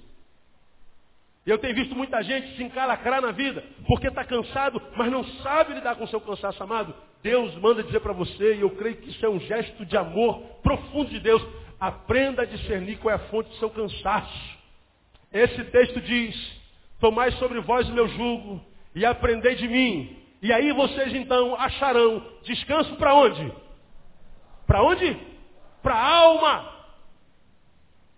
Eu tenho visto muita gente se encalacrar na vida, porque está cansado, mas não sabe lidar com o seu cansaço amado. Deus manda dizer para você, e eu creio que isso é um gesto de amor profundo de Deus. Aprenda a discernir qual é a fonte do seu cansaço. Esse texto diz, tomai sobre vós o meu jugo e aprendei de mim. E aí vocês então acharão descanso para onde? Para onde? Para a alma.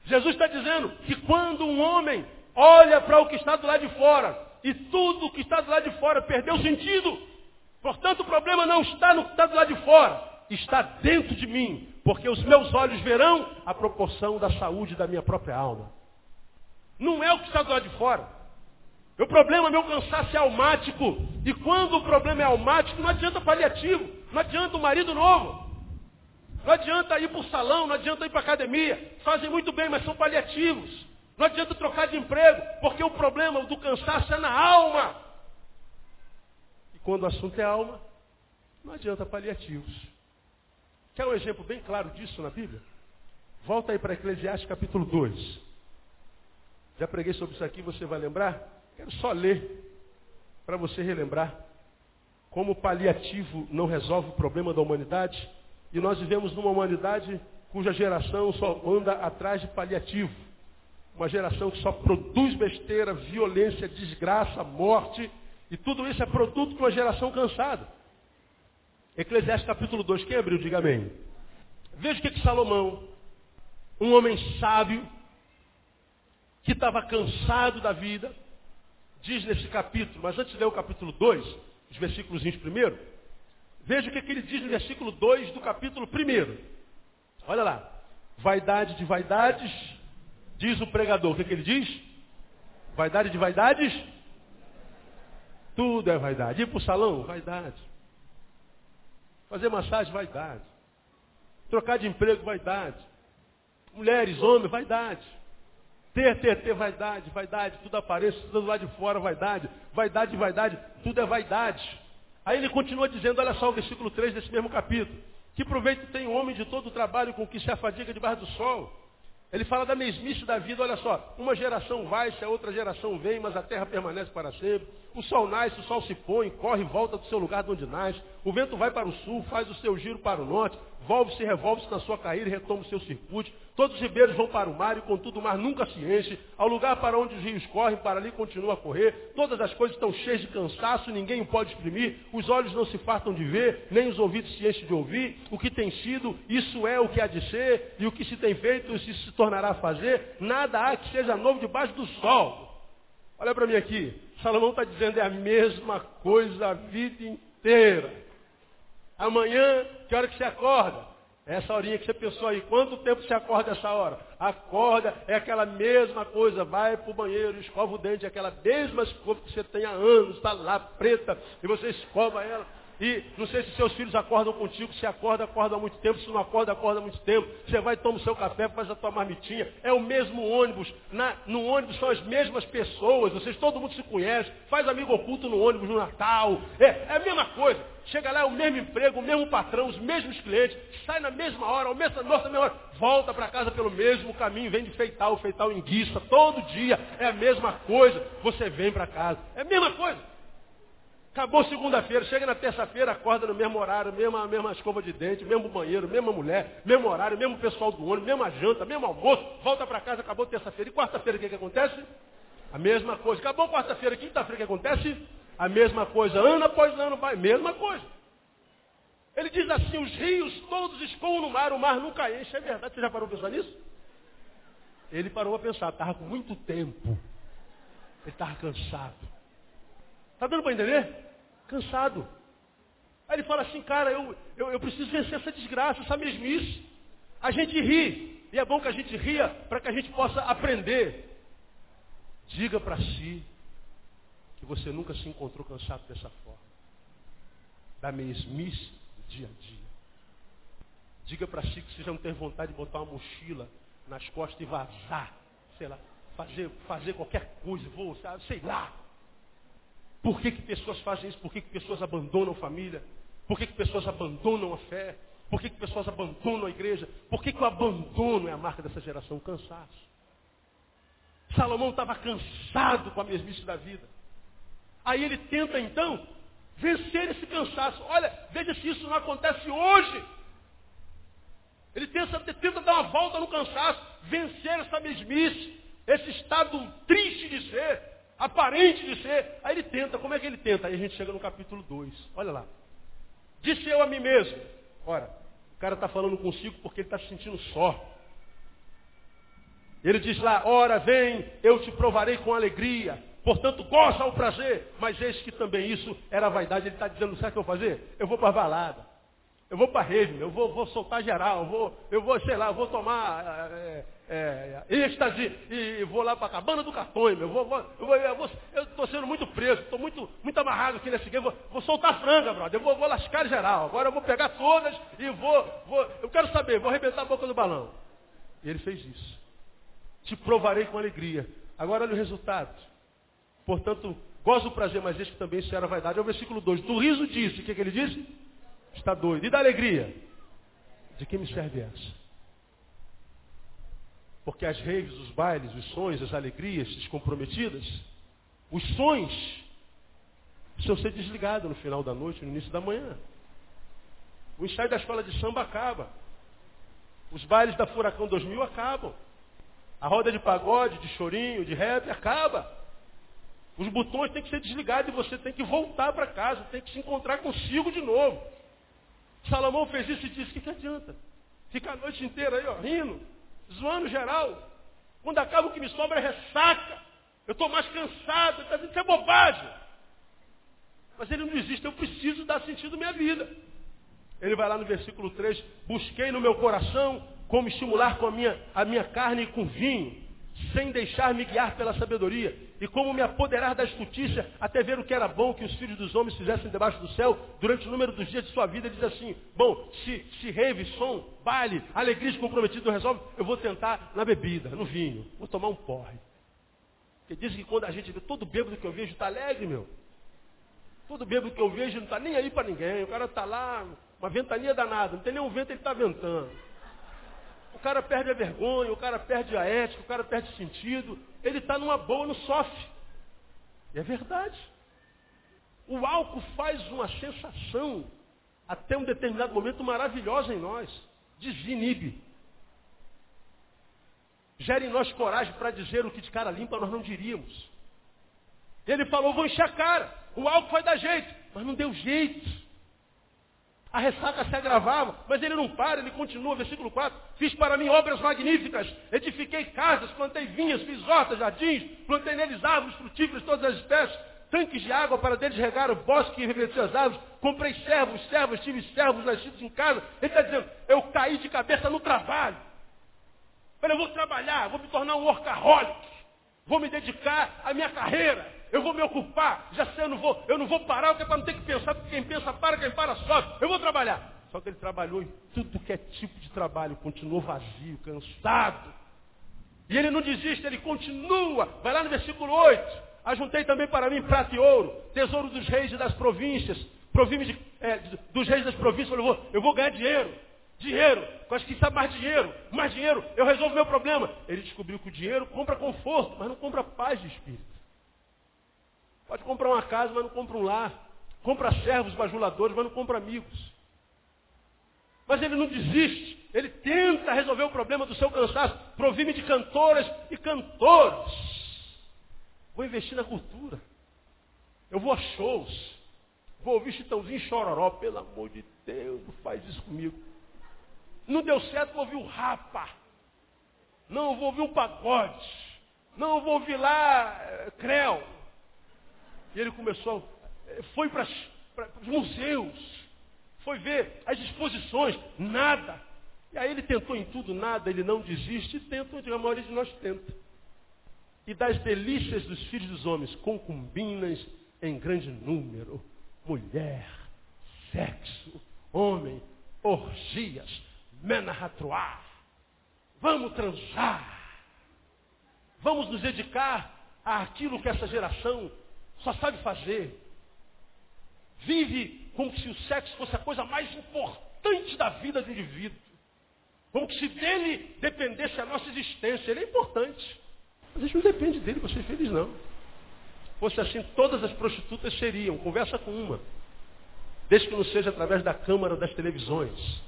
Jesus está dizendo que quando um homem olha para o que está do lado de fora e tudo que está do lado de fora perdeu sentido, portanto o problema não está no que está do lado de fora, está dentro de mim porque os meus olhos verão a proporção da saúde da minha própria alma. Não é o que está do lado de fora. O problema é meu cansaço é almático. E quando o problema é almático, não adianta paliativo. Não adianta um marido novo. Não adianta ir para o salão, não adianta ir para a academia. Fazem muito bem, mas são paliativos. Não adianta trocar de emprego, porque o problema do cansaço é na alma. E quando o assunto é alma, não adianta paliativos. Quer um exemplo bem claro disso na Bíblia? Volta aí para Eclesiastes capítulo 2. Já preguei sobre isso aqui, você vai lembrar? Quero só ler para você relembrar como o paliativo não resolve o problema da humanidade. E nós vivemos numa humanidade cuja geração só anda atrás de paliativo. Uma geração que só produz besteira, violência, desgraça, morte. E tudo isso é produto de uma geração cansada. Eclesiastes capítulo 2, quem abriu? Diga amém. Veja o que, que Salomão, um homem sábio, que estava cansado da vida, diz nesse capítulo, mas antes de ler o capítulo 2, os versículos primeiro, veja o que, que ele diz no versículo 2 do capítulo 1. Olha lá. Vaidade de vaidades, diz o pregador. O que, que ele diz? Vaidade de vaidades? Tudo é vaidade. Ir para o salão? Vaidade. Fazer massagem, vaidade. Trocar de emprego, vaidade. Mulheres, homens, vaidade. Ter, ter, ter, vaidade, vaidade. Tudo aparece, tudo lá de fora, vaidade. Vaidade, vaidade, tudo é vaidade. Aí ele continua dizendo, olha só o versículo 3 desse mesmo capítulo. Que proveito tem o homem de todo o trabalho com que se afadiga debaixo do sol? Ele fala da mesmice da vida, olha só, uma geração vai, se a outra geração vem, mas a terra permanece para sempre. O sol nasce, o sol se põe, corre e volta do seu lugar de onde nasce. O vento vai para o sul, faz o seu giro para o norte, volve-se revolve-se na sua carreira e retoma o seu circuito. Todos os ribeiros vão para o mar e contudo o mar nunca se enche. Ao lugar para onde os rios correm, para ali continua a correr. Todas as coisas estão cheias de cansaço, ninguém o pode exprimir. Os olhos não se fartam de ver, nem os ouvidos se enchem de ouvir. O que tem sido, isso é o que há de ser, e o que se tem feito, isso se tornará a fazer. Nada há que seja novo debaixo do sol. Olha para mim aqui. Salomão está dizendo é a mesma coisa a vida inteira. Amanhã, que hora que você acorda? Essa horinha que você pensou aí, quanto tempo você acorda essa hora? Acorda, é aquela mesma coisa, vai para o banheiro, escova o dente, é aquela mesma escova que você tem há anos, está lá preta, e você escova ela. E não sei se seus filhos acordam contigo, se acorda, acorda há muito tempo, se não acorda, acorda há muito tempo. Você vai, toma o seu café, faz a tua marmitinha. É o mesmo ônibus. Na, no ônibus são as mesmas pessoas. Vocês, todo mundo se conhece. Faz amigo oculto no ônibus no Natal. É, é a mesma coisa. Chega lá, é o mesmo emprego, o mesmo patrão, os mesmos clientes. Sai na mesma hora, ao mesmo, mesma hora. Volta para casa pelo mesmo caminho. Vem de feital, feital enguiça. Todo dia é a mesma coisa. Você vem para casa. É a mesma coisa. Acabou segunda-feira, chega na terça-feira, acorda no mesmo horário, mesma, mesma escova de dente, mesmo banheiro, mesma mulher, mesmo horário, mesmo pessoal do ônibus, mesma janta, mesmo almoço, volta para casa, acabou terça-feira. E quarta-feira o que, que acontece? A mesma coisa. Acabou quarta-feira, quinta-feira o que acontece? A mesma coisa. Ano após ano vai, mesma coisa. Ele diz assim, os rios todos escoam no mar, o mar nunca enche. É verdade, você já parou para pensar nisso? Ele parou a pensar, estava com muito tempo. Ele estava cansado. Está dando para entender? Cansado. Aí ele fala assim, cara, eu, eu, eu preciso vencer essa desgraça, essa mesmice. A gente ri. E é bom que a gente ria para que a gente possa aprender. Diga para si que você nunca se encontrou cansado dessa forma. Da mesmice do dia a dia. Diga para si que você já não tem vontade de botar uma mochila nas costas e vazar. Sei lá, fazer, fazer qualquer coisa, vou, sei lá. Por que, que pessoas fazem isso? Por que, que pessoas abandonam família? Por que, que pessoas abandonam a fé? Por que, que pessoas abandonam a igreja? Por que, que o abandono é a marca dessa geração? Cansaço. Salomão estava cansado com a mesmice da vida. Aí ele tenta então vencer esse cansaço. Olha, veja se isso não acontece hoje. Ele tenta, tenta dar uma volta no cansaço, vencer essa mesmice, esse estado triste de ser aparente de ser. Aí ele tenta, como é que ele tenta? Aí a gente chega no capítulo 2. Olha lá. Disse eu a mim mesmo. Ora, o cara está falando consigo porque ele está se sentindo só. Ele diz lá, ora vem, eu te provarei com alegria. Portanto, goza o prazer. Mas eis que também isso era vaidade. Ele está dizendo, sabe o que eu vou fazer? Eu vou para a balada. Eu vou para a rede, eu vou, vou, soltar geral, eu vou, eu vou, sei lá, eu vou tomar é, é, êxtase e vou lá para a cabana do cartões, eu vou, vou, eu estou sendo muito preso, estou muito, muito amarrado aqui nesse game, vou, vou soltar franga, brother, eu vou, vou lascar geral, agora eu vou pegar todas e vou, vou, eu quero saber, vou arrebentar a boca do balão. E ele fez isso. Te provarei com alegria. Agora olha o resultado. Portanto, gozo o prazer, mas este também será vaidade. É o versículo 2. Do riso disse, o que, que ele disse? Está doido. E da alegria? De que me serve essa? Porque as raves, os bailes, os sonhos, as alegrias descomprometidas, os sonhos precisam ser desligados no final da noite, no início da manhã. O ensaio da escola de samba acaba. Os bailes da Furacão 2000 acabam. A roda de pagode, de chorinho, de rap acaba. Os botões têm que ser desligados e você tem que voltar para casa, tem que se encontrar consigo de novo. Salomão fez isso e disse, o que, que adianta? Fica a noite inteira aí, ó, rindo, zoando geral. Quando acaba o que me sobra é ressaca. Eu estou mais cansado, está dizendo, é bobagem. Mas ele não existe, eu preciso dar sentido à minha vida. Ele vai lá no versículo 3, busquei no meu coração como estimular com a minha, a minha carne com vinho sem deixar-me guiar pela sabedoria, e como me apoderar da justiça, até ver o que era bom que os filhos dos homens fizessem debaixo do céu, durante o número dos dias de sua vida, diz assim, bom, se, se rave, som, baile, alegria comprometido resolve, eu vou tentar na bebida, no vinho, vou tomar um porre. Porque diz que quando a gente vê todo bêbado que eu vejo está alegre, meu. Todo bêbado que eu vejo não está nem aí para ninguém, o cara está lá, uma ventania danada, não tem nenhum vento, ele está ventando cara perde a vergonha, o cara perde a ética, o cara perde o sentido. Ele está numa boa, não sofre. E é verdade. O álcool faz uma sensação, até um determinado momento, maravilhosa em nós. Desinibe. Gera em nós coragem para dizer o que de cara limpa nós não diríamos. Ele falou, vou encher a cara. O álcool vai dar jeito. Mas não deu jeito a ressaca se agravava, mas ele não para, ele continua, versículo 4, fiz para mim obras magníficas, edifiquei casas, plantei vinhas, fiz hortas, jardins, plantei neles árvores frutíferas, todas as espécies, tanques de água para deles regar o bosque e revestir as árvores, comprei servos, servas, tive servos nascidos em casa. Ele está dizendo, eu caí de cabeça no trabalho. Falei, eu vou trabalhar, vou me tornar um workaholic, vou me dedicar à minha carreira. Eu vou me ocupar. Já sei, eu não vou, eu não vou parar, porque é para não ter que pensar, porque quem pensa para, quem para sobe. Eu vou trabalhar. Só que ele trabalhou em tudo que é tipo de trabalho, continuou vazio, cansado. E ele não desiste, ele continua. Vai lá no versículo 8. Ajuntei também para mim prata e ouro, tesouro dos reis e das províncias, de, é, dos reis das províncias. Eu vou, eu vou ganhar dinheiro. Dinheiro. Eu acho que sabe mais dinheiro. Mais dinheiro. Eu resolvo meu problema. Ele descobriu que o dinheiro compra conforto, mas não compra paz de espírito. Pode comprar uma casa, mas não compra um lar. Compra servos bajuladores, mas não compra amigos. Mas ele não desiste. Ele tenta resolver o problema do seu cansaço. Provime de cantoras e cantores. Vou investir na cultura. Eu vou a shows. Vou ouvir Chitãozinho Chororó. Pelo amor de Deus, não faz isso comigo. Não deu certo, vou ouvir o Rapa. Não, vou ouvir o Pagode. Não, vou ouvir lá é, Creu. E ele começou, eh, foi para os museus. Foi ver as exposições, nada. E aí ele tentou em tudo, nada, ele não desiste, e tenta onde a maioria de nós tenta. E das delícias dos filhos dos homens, concubinas em grande número, mulher, sexo, homem, orgias, menahatroar. Vamos transar. Vamos nos dedicar àquilo que essa geração só sabe fazer. Vive como se o sexo fosse a coisa mais importante da vida do indivíduo. Como se dele dependesse a nossa existência. Ele é importante. Mas a gente não depende dele para ser feliz, não. Se fosse assim, todas as prostitutas seriam. Conversa com uma. Desde que não seja através da câmara das televisões.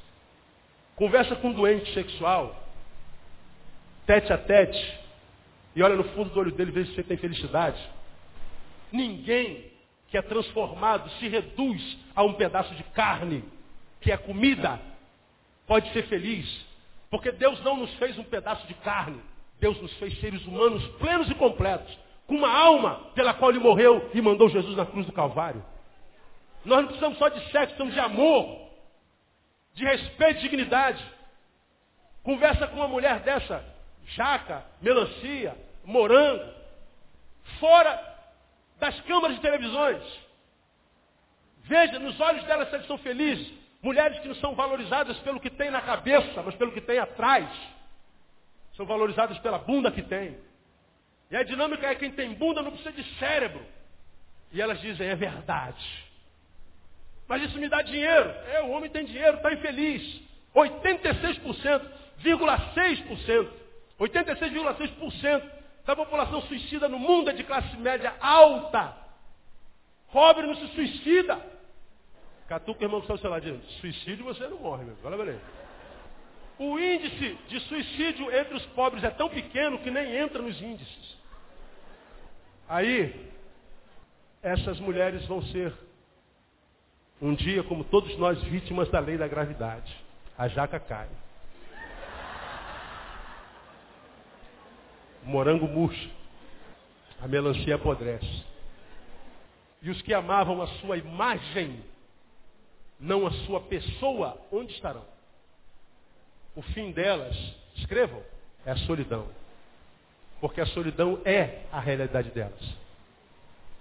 Conversa com um doente sexual. Tete a tete. E olha no fundo do olho dele, vê se você tem felicidade. Ninguém que é transformado se reduz a um pedaço de carne, que é comida, pode ser feliz. Porque Deus não nos fez um pedaço de carne. Deus nos fez seres humanos plenos e completos, com uma alma pela qual Ele morreu e mandou Jesus na cruz do Calvário. Nós não precisamos só de sexo, precisamos de amor, de respeito e dignidade. Conversa com uma mulher dessa, jaca, melancia, morango, fora das câmaras de televisões. Veja nos olhos delas se são felizes. Mulheres que não são valorizadas pelo que tem na cabeça, mas pelo que tem atrás. São valorizadas pela bunda que tem. E a dinâmica é quem tem bunda não precisa de cérebro. E elas dizem, é verdade. Mas isso me dá dinheiro. É, o homem tem dinheiro, está infeliz. 86,6%. 86,6% da população suicida no mundo é de classe média alta. Pobre não se suicida. Catuca, irmão que está seu lado, suicídio você não morre, meu. Beleza. O índice de suicídio entre os pobres é tão pequeno que nem entra nos índices. Aí, essas mulheres vão ser, um dia, como todos nós, vítimas da lei da gravidade. A jaca cai. O morango murcha, a melancia apodrece. E os que amavam a sua imagem, não a sua pessoa, onde estarão? O fim delas, escrevam, é a solidão. Porque a solidão é a realidade delas.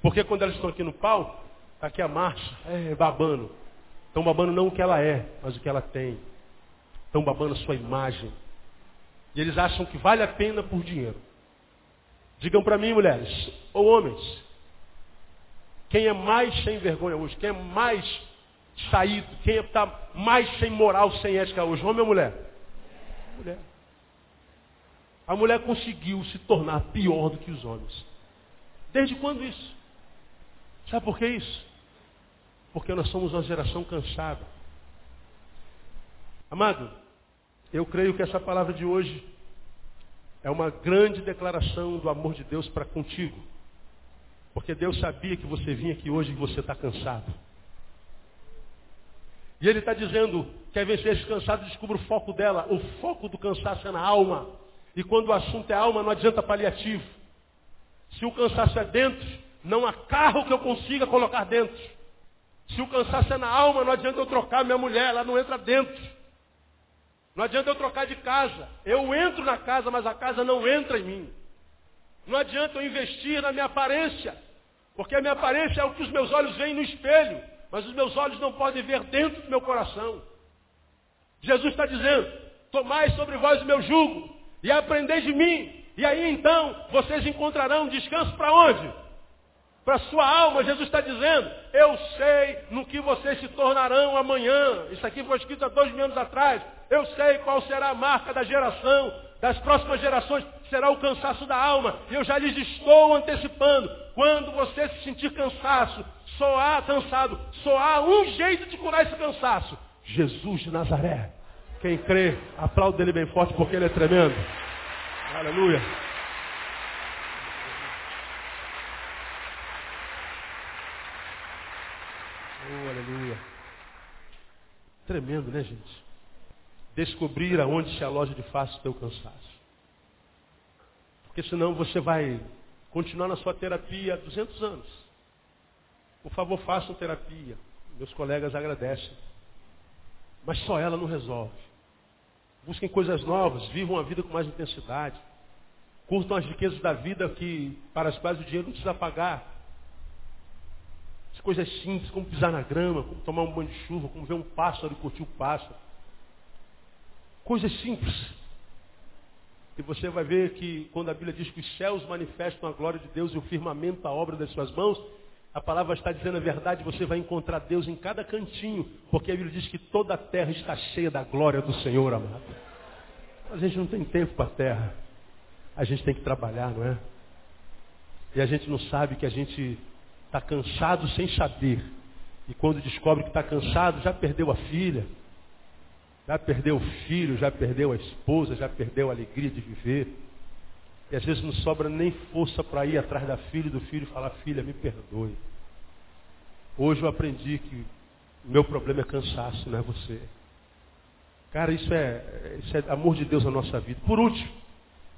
Porque quando elas estão aqui no palco, está aqui a marcha, é, babando. Estão babando não o que ela é, mas o que ela tem. Estão babando a sua imagem. E eles acham que vale a pena por dinheiro. Digam para mim, mulheres, ou homens, quem é mais sem vergonha hoje? Quem é mais saído? Quem está mais sem moral, sem ética hoje? Homem ou mulher? Mulher. A mulher conseguiu se tornar pior do que os homens. Desde quando isso? Sabe por que isso? Porque nós somos uma geração cansada. Amado, eu creio que essa palavra de hoje é uma grande declaração do amor de Deus para contigo. Porque Deus sabia que você vinha aqui hoje e você está cansado. E Ele está dizendo, quer vencer esse cansado, descubra o foco dela. O foco do cansaço é na alma. E quando o assunto é alma, não adianta paliativo. Se o cansaço é dentro, não há carro que eu consiga colocar dentro. Se o cansaço é na alma, não adianta eu trocar minha mulher, ela não entra dentro. Não adianta eu trocar de casa. Eu entro na casa, mas a casa não entra em mim. Não adianta eu investir na minha aparência. Porque a minha aparência é o que os meus olhos veem no espelho, mas os meus olhos não podem ver dentro do meu coração. Jesus está dizendo, tomai sobre vós o meu jugo e aprendei de mim. E aí então vocês encontrarão descanso para onde? Para sua alma, Jesus está dizendo, eu sei no que vocês se tornarão amanhã. Isso aqui foi escrito há dois mil anos atrás. Eu sei qual será a marca da geração, das próximas gerações, será o cansaço da alma. E eu já lhes estou antecipando. Quando você se sentir cansaço, soar cansado, soar um jeito de curar esse cansaço. Jesus de Nazaré. Quem crê, aplaude ele bem forte porque ele é tremendo. Aleluia. Oh, aleluia. Tremendo, né, gente? Descobrir aonde se aloja de face o teu cansaço. Porque senão você vai continuar na sua terapia há 200 anos. Por favor, façam terapia. Meus colegas agradecem. Mas só ela não resolve. Busquem coisas novas, vivam a vida com mais intensidade. Curtam as riquezas da vida que, para as quais o dinheiro não precisa pagar. As coisas simples, como pisar na grama, como tomar um banho de chuva, como ver um pássaro e curtir o pássaro. Coisas simples. E você vai ver que quando a Bíblia diz que os céus manifestam a glória de Deus e o firmamento a obra das suas mãos, a palavra está dizendo a verdade, você vai encontrar Deus em cada cantinho, porque a Bíblia diz que toda a terra está cheia da glória do Senhor, amado. A gente não tem tempo para a terra. A gente tem que trabalhar, não é? E a gente não sabe que a gente está cansado sem saber. E quando descobre que está cansado, já perdeu a filha, já perdeu o filho, já perdeu a esposa, já perdeu a alegria de viver. E às vezes não sobra nem força para ir atrás da filha e do filho e falar, filha, me perdoe. Hoje eu aprendi que o meu problema é cansaço, não é você. Cara, isso é, isso é amor de Deus na nossa vida. Por último,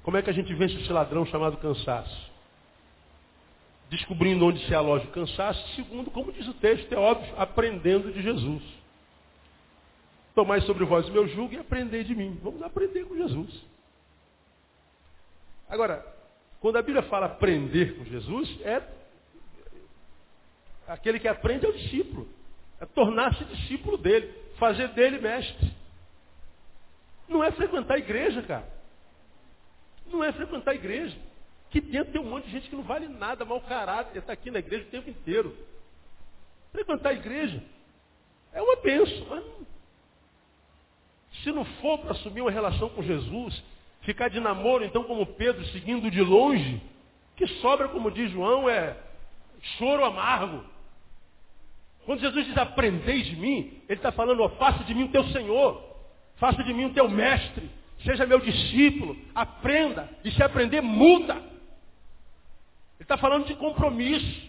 como é que a gente vence esse ladrão chamado cansaço? Descobrindo onde se aloja o cansaço. Segundo, como diz o texto, é óbvio, aprendendo de Jesus. Tomai sobre vós o meu jugo e aprendei de mim. Vamos aprender com Jesus. Agora, quando a Bíblia fala aprender com Jesus, é aquele que aprende é o discípulo. É tornar-se discípulo dele, fazer dele mestre. Não é frequentar a igreja, cara. Não é frequentar a igreja. Que dentro tem um monte de gente que não vale nada, mau caráter, está aqui na igreja o tempo inteiro. Frequentar a igreja é uma bênção. Mas se não for para assumir uma relação com Jesus, ficar de namoro, então, como Pedro, seguindo de longe, que sobra, como diz João, é choro amargo. Quando Jesus diz aprendei de mim, ele está falando, ó, faça de mim o teu Senhor, faça de mim o teu mestre, seja meu discípulo, aprenda, e se aprender, muda. Ele está falando de compromisso.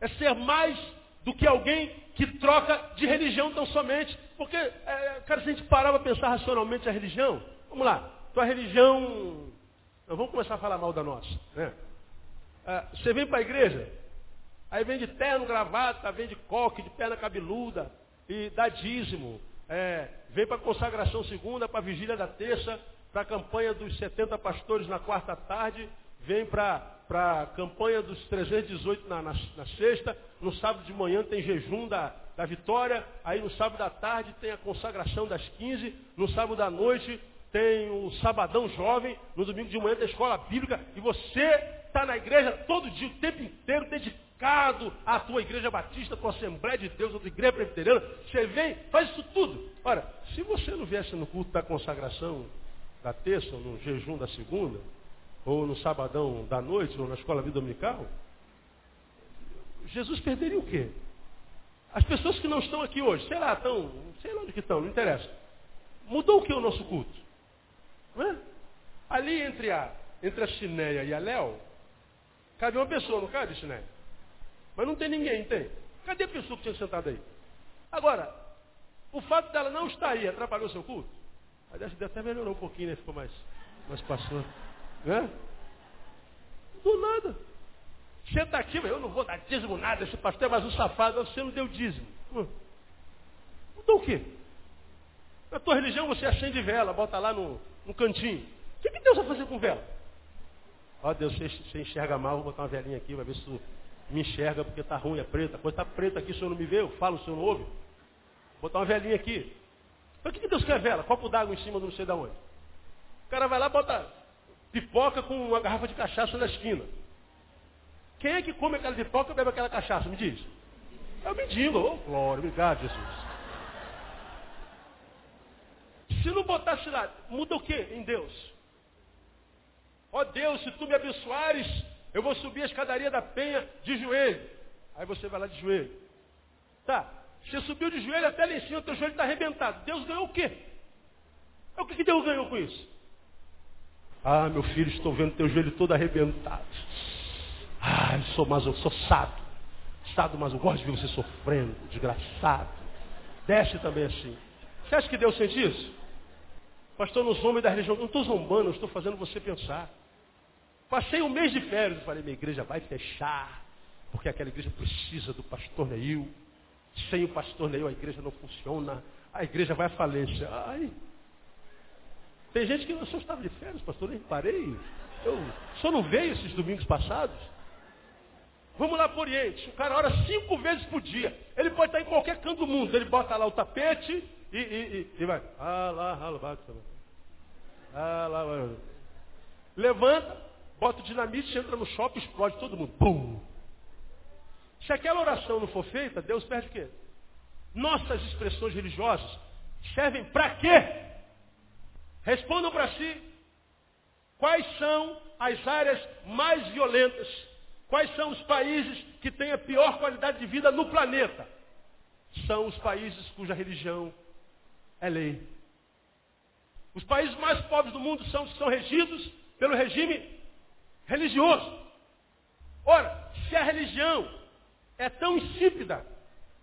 É ser mais do que alguém que troca de religião tão somente. Porque, é, cara, se a gente parar para pensar racionalmente a religião, vamos lá, tua religião. Não, vamos começar a falar mal da nossa. Né? É, você vem para a igreja, aí vem de terno, gravata, vem de coque, de perna cabeluda, e dá dízimo. É, vem para a consagração segunda, para a vigília da terça, para a campanha dos 70 pastores na quarta tarde, vem para para a campanha dos 318 na, na, na, sexta, no sábado de manhã tem jejum da, da vitória, aí no sábado da tarde tem a consagração das 15, no sábado da noite tem o sabadão jovem, no domingo de manhã tem a escola bíblica, e você está na igreja todo dia, o tempo inteiro, dedicado à tua igreja batista, à tua Assembleia de Deus, à tua igreja presbiteriana, você vem, faz isso tudo. Ora, se você não viesse no culto da consagração da terça, ou no jejum da segunda, ou no sabadão da noite, ou na escola vida dominical, Jesus perderia o quê? As pessoas que não estão aqui hoje, sei lá, estão, sei lá onde que estão, não interessa. Mudou o que o nosso culto? É? Ali entre a, entre a Chinéia e a Léo, cabe uma pessoa, não cabe, Chinéia? Mas não tem ninguém, tem? Cadê a pessoa que tinha sentado aí? Agora, o fato dela não estar aí atrapalhou seu culto? Aliás, até melhorou um pouquinho, né? Ficou mais, mais passando. Né? Do nada. Aqui, eu não vou dar dízimo nada, esse pastor é mais um safado, você não deu dízimo. Hum. Então o quê? Na tua religião você acende vela, bota lá no, no cantinho. O que, que Deus vai fazer com vela? Ó Deus, você, enxerga mal, vou botar uma velinha aqui, vai ver se me enxerga porque está ruim, é preta. A coisa está preta aqui, o senhor não me vê, eu falo, o senhor não ouve. Vou botar uma velhinha aqui. Para que Deus quer vela? Copo d'água em cima do não sei de onde. O cara vai lá bota pipoca com uma garrafa de cachaça na esquina. Quem é que come aquela pipoca e bebe aquela cachaça? Me diz. É o mendigo. Oh, glória, obrigado, Jesus. Se não botasse lá, muda o que em Deus? Ó oh Deus, se tu me abençoares, eu vou subir a escadaria da penha de joelho. Aí você vai lá de joelho. Tá. Você subiu de joelho até lá em cima, teu joelho está arrebentado. Deus ganhou o quê? O que, que Deus ganhou com isso? Ah, meu filho, estou vendo teu joelho todo arrebentado. Ah, eu sou mas eu sou sado. Sado, mas eu gosto de ver você sofrendo, desgraçado. Desce também assim. Você acha que Deus sente isso? Pastor, não homens da religião. Não estou zombando, eu estou fazendo você pensar. Passei um mês de férias e falei, minha igreja vai fechar, porque aquela igreja precisa do pastor Neil. Sem o pastor Neil a igreja não funciona, a igreja vai à falência. Ai. Tem gente que, eu só estava de férias, pastor, nem parei. Eu, só não veio esses domingos passados. Vamos lá para o Oriente. O cara ora cinco vezes por dia. Ele pode estar em qualquer canto do mundo. Ele bota lá o tapete e, e, e, e vai. Ah, lá, ah, lá, Levanta, bota o dinamite, entra no shopping, explode todo mundo. Pum! Se aquela oração não for feita, Deus perde o quê? Nossas expressões religiosas servem para quê? Respondam para si. Quais são as áreas mais violentas? Quais são os países que têm a pior qualidade de vida no planeta? São os países cuja religião é lei. Os países mais pobres do mundo são, são regidos pelo regime religioso. Ora, se a religião é tão insípida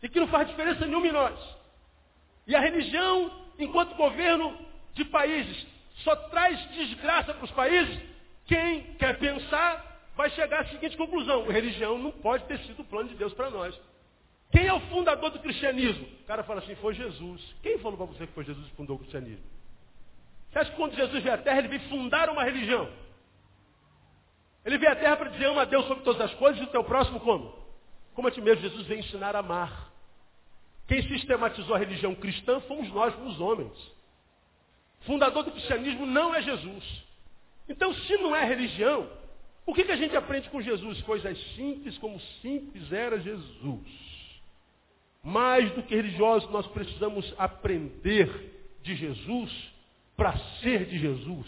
e que não faz diferença nenhuma em nós, e a religião, enquanto governo de países, só traz desgraça para os países, quem quer pensar vai chegar à seguinte conclusão: religião não pode ter sido o plano de Deus para nós. Quem é o fundador do cristianismo? O cara fala assim, foi Jesus. Quem falou para você que foi Jesus que fundou o cristianismo? Você acha que quando Jesus veio à Terra, ele veio fundar uma religião? Ele veio à Terra para dizer, ama a Deus sobre todas as coisas e o teu próximo como? Como a ti mesmo, Jesus veio ensinar a amar. Quem sistematizou a religião cristã fomos nós, os homens. Fundador do cristianismo não é Jesus. Então, se não é religião, o que, que a gente aprende com Jesus? Coisas simples como simples era Jesus. Mais do que religiosos, nós precisamos aprender de Jesus para ser de Jesus.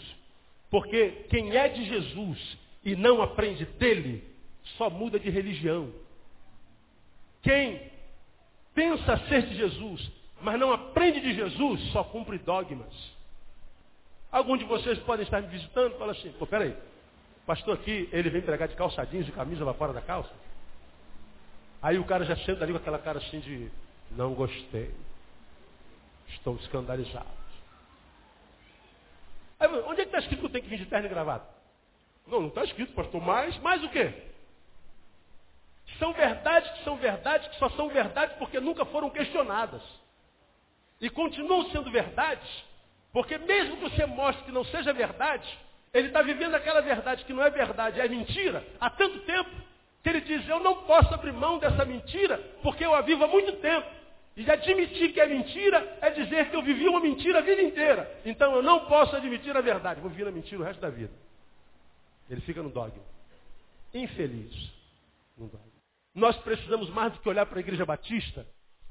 Porque quem é de Jesus e não aprende dele, só muda de religião. Quem pensa ser de Jesus, mas não aprende de Jesus, só cumpre dogmas. Alguns de vocês podem estar me visitando e falar assim, pô, peraí, pastor aqui, ele vem pregar de calçadinhos e camisa lá fora da calça? Aí o cara já senta ali com aquela cara assim de, não gostei, estou escandalizado. Aí, onde é que está escrito que eu tenho que vir de terno e gravata? Não, não está escrito, pastor, mas, mais o quê? São verdades que são verdades que só são verdades porque nunca foram questionadas. E continuam sendo verdades porque mesmo que você mostre que não seja verdade, ele está vivendo aquela verdade que não é verdade, é mentira, há tanto tempo, que ele diz, eu não posso abrir mão dessa mentira, porque eu a vivo há muito tempo. E admitir que é mentira é dizer que eu vivi uma mentira a vida inteira. Então eu não posso admitir a verdade, vou viver a mentira o resto da vida. Ele fica no dogma. Infeliz. No dogma. Nós precisamos mais do que olhar para a igreja batista,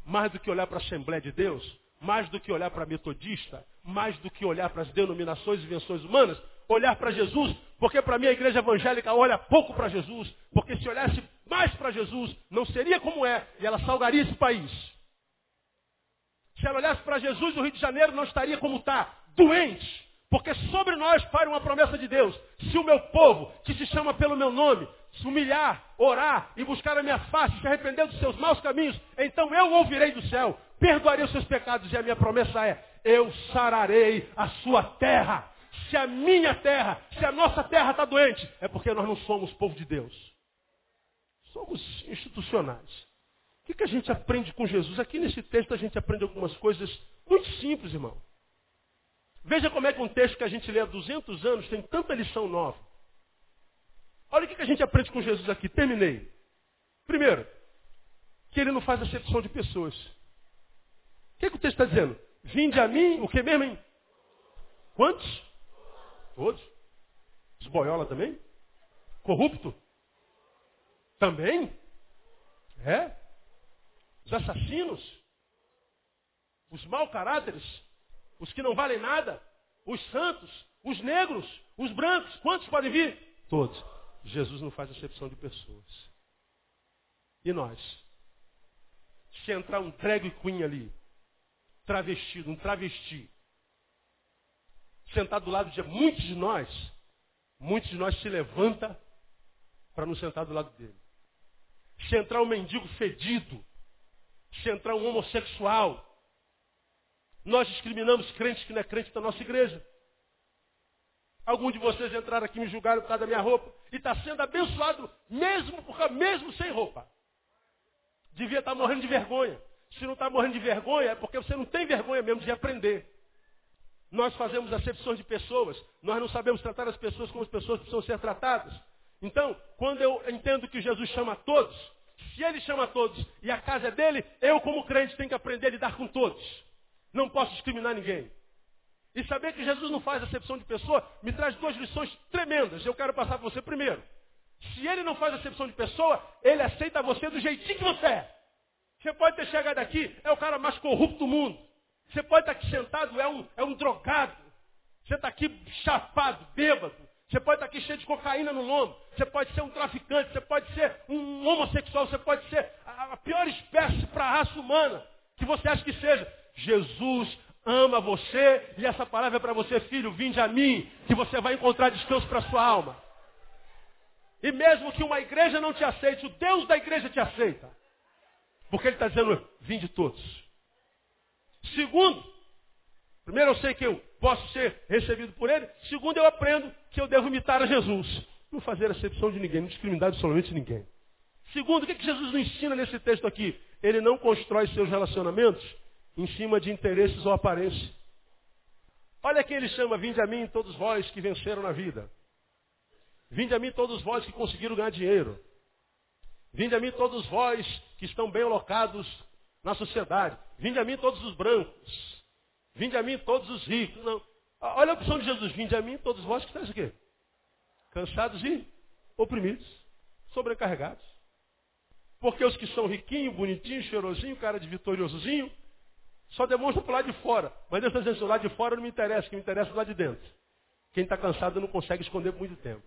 mais do que olhar para a Assembleia de Deus, mais do que olhar para metodista, mais do que olhar para as denominações e invenções humanas, olhar para Jesus, porque para mim a igreja evangélica olha pouco para Jesus, porque se olhasse mais para Jesus, não seria como é, e ela salgaria esse país. Se ela olhasse para Jesus, o Rio de Janeiro não estaria como está, doente, porque sobre nós para uma promessa de Deus. Se o meu povo, que se chama pelo meu nome, se humilhar, orar e buscar a minha face, se arrepender dos seus maus caminhos, então eu ouvirei do céu, perdoarei os seus pecados, e a minha promessa é, eu sararei a sua terra. Se a minha terra, se a nossa terra está doente, é porque nós não somos povo de Deus. Somos institucionais. O que, que a gente aprende com Jesus? Aqui nesse texto a gente aprende algumas coisas muito simples, irmão. Veja como é que um texto que a gente lê há 200 anos tem tanta lição nova. Olha o que, a gente aprende com Jesus aqui. Terminei. Primeiro, que ele não faz acepção de pessoas. O que, que o texto está dizendo? Vinde a mim, o que mesmo, hein? Quantos? Todos. Esboiola também? Corrupto? Também? É? Os assassinos? Os mau caráteres? Os que não valem nada? Os santos? Os negros? Os brancos? Quantos podem vir? Todos. Jesus não faz acepção de pessoas. E nós? Se entrar um drag queen ali, travestido, um travesti, sentado do lado de muitos de nós, muitos de nós se levanta para nos sentar do lado dele. Se entrar um mendigo fedido, se entrar um homossexual, nós discriminamos crentes que não é crente da nossa igreja. Alguns de vocês entraram aqui e me julgaram por causa da minha roupa e está sendo abençoado mesmo, mesmo sem roupa. Devia estar tá morrendo de vergonha. Se não está morrendo de vergonha, é porque você não tem vergonha mesmo de aprender. Nós fazemos acepções de pessoas, nós não sabemos tratar as pessoas como as pessoas precisam ser tratadas. Então, quando eu entendo que Jesus chama todos, se ele chama todos e a casa é dele, eu como crente tenho que aprender a lidar com todos. Não posso discriminar ninguém. E saber que Jesus não faz acepção de pessoa me traz duas lições tremendas. Eu quero passar para você primeiro. Se ele não faz acepção de pessoa, ele aceita você do jeitinho que você é. Você pode ter chegado aqui, é o cara mais corrupto do mundo. Você pode estar aqui sentado, é um, é um drogado. Você está aqui chapado, bêbado. Você pode estar aqui cheio de cocaína no lombo. Você pode ser um traficante. Você pode ser um homossexual. Você pode ser a, a pior espécie para a raça humana que você acha que seja. Jesus ama você e essa palavra é para você, filho. Vinde a mim, que você vai encontrar descanso para a sua alma. E mesmo que uma igreja não te aceite, o Deus da igreja te aceita. Porque ele está dizendo, vinde todos. Segundo, primeiro eu sei que eu posso ser recebido por ele. Segundo, eu aprendo que eu devo imitar a Jesus. Não fazer acepção de ninguém, não discriminar absolutamente ninguém. Segundo, o que, que Jesus nos ensina nesse texto aqui? Ele não constrói seus relacionamentos em cima de interesses ou aparência. Olha quem ele chama, vinde a mim todos vós que venceram na vida. Vinde a mim todos vós que conseguiram ganhar dinheiro. Vinde a mim todos vós que estão bem alocados na sociedade. Vinde a mim todos os brancos. Vinde a mim todos os ricos. Não. Olha a opção de Jesus. Vinde a mim todos vós que estáis o quê? Cansados e oprimidos. Sobrecarregados. Porque os que são riquinhos, bonitinhos, cheirosinhos, cara de vitoriosozinho, só demonstram para o lado de fora. Mas Deus está dizendo, o lado de fora não me interessa, o que me interessa é o lado de dentro. Quem está cansado não consegue esconder por muito tempo.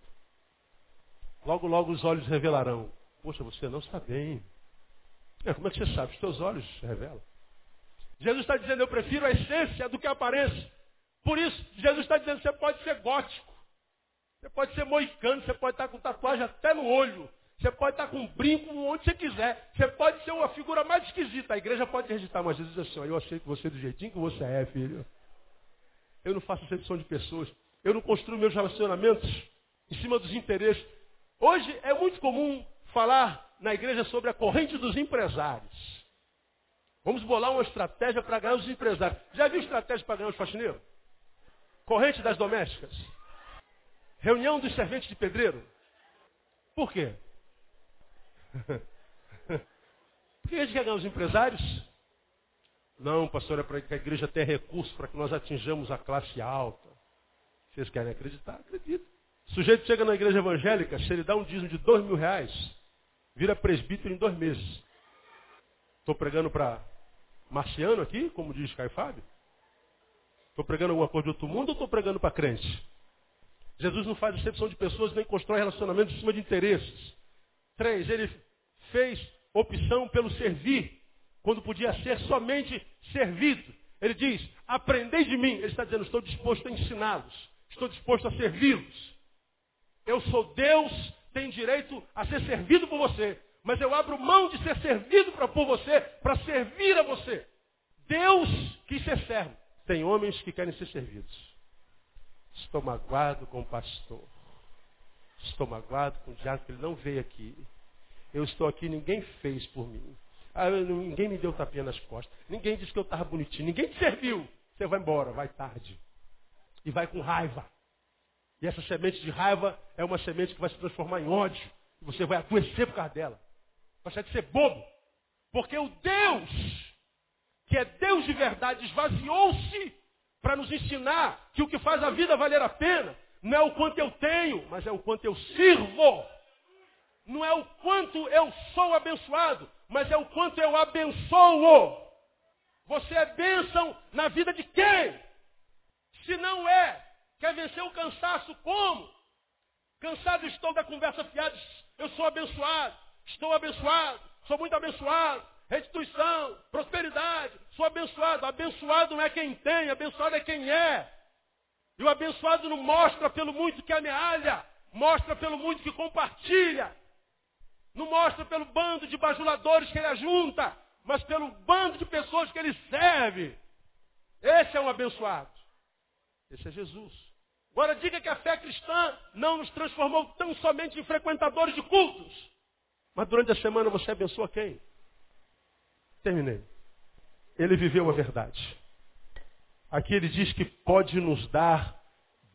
Logo, logo os olhos revelarão. Poxa, você não está bem. É, como é que você sabe? Os teus olhos revelam. Jesus está dizendo, eu prefiro a essência do que a aparência. Por isso, Jesus está dizendo, você pode ser gótico. Você pode ser moicano, você pode estar com tatuagem até no olho. Você pode estar com um brinco onde você quiser. Você pode ser uma figura mais esquisita. A igreja pode rejeitar, mas Jesus diz assim, eu aceito você do jeitinho que você é, filho. Eu não faço exceção de pessoas. Eu não construo meus relacionamentos em cima dos interesses. Hoje é muito comum falar na igreja sobre a corrente dos empresários. Vamos bolar uma estratégia para ganhar os empresários. Já viu estratégia para ganhar os faxineiros? Corrente das domésticas. Reunião dos serventes de pedreiro. Por quê? (laughs) Por que a gente quer ganhar os empresários? Não, pastor, é para que a igreja tenha recursos para que nós atinjamos a classe alta. Vocês querem acreditar? Acredito. O sujeito chega na igreja evangélica, se ele dá um dízimo de dois mil reais, vira presbítero em dois meses. Estou pregando para marciano aqui, como diz Caio Fábio? Estou pregando alguma coisa de outro mundo ou estou pregando para crente? Jesus não faz exceção de pessoas nem constrói relacionamentos em cima de interesses. Três, ele fez opção pelo servir, quando podia ser somente servido. Ele diz, aprendei de mim. Ele está dizendo, estou disposto a ensiná-los. Estou disposto a servi-los. Eu sou Deus, tenho direito a ser servido por você. Mas eu abro mão de ser servido pra, por você para servir a você. Deus quis ser servo. Tem homens que querem ser servidos. Estou magoado com o pastor. Estou magoado com o diabo que ele não veio aqui. Eu estou aqui, ninguém fez por mim. Ah, ninguém me deu tapinha nas costas. Ninguém disse que eu estava bonitinho. Ninguém te serviu. Você vai embora, vai tarde. E vai com raiva. E essa semente de raiva é uma semente que vai se transformar em ódio. E você vai adoecer por causa dela. Deixar de ser bobo. Porque o Deus, que é Deus de verdade, esvaziou-se para nos ensinar que o que faz a vida valer a pena não é o quanto eu tenho, mas é o quanto eu sirvo. Não é o quanto eu sou abençoado, mas é o quanto eu abençoo. Você é bênção na vida de quem? Se não é, quer vencer o cansaço como? Cansado estou da conversa fiada, eu sou abençoado, estou abençoado, sou muito abençoado, restituição, prosperidade, sou abençoado. Abençoado não é quem tem, abençoado é quem é. E o abençoado não mostra pelo muito que amealha, mostra pelo muito que compartilha. Não mostra pelo bando de bajuladores que ele ajunta, mas pelo bando de pessoas que ele serve. Esse é um abençoado. Esse é Jesus. Agora diga que a fé cristã não nos transformou tão somente em frequentadores de cultos. Mas durante a semana você abençoa quem? Terminei. Ele viveu a verdade. Aqui ele diz que pode nos dar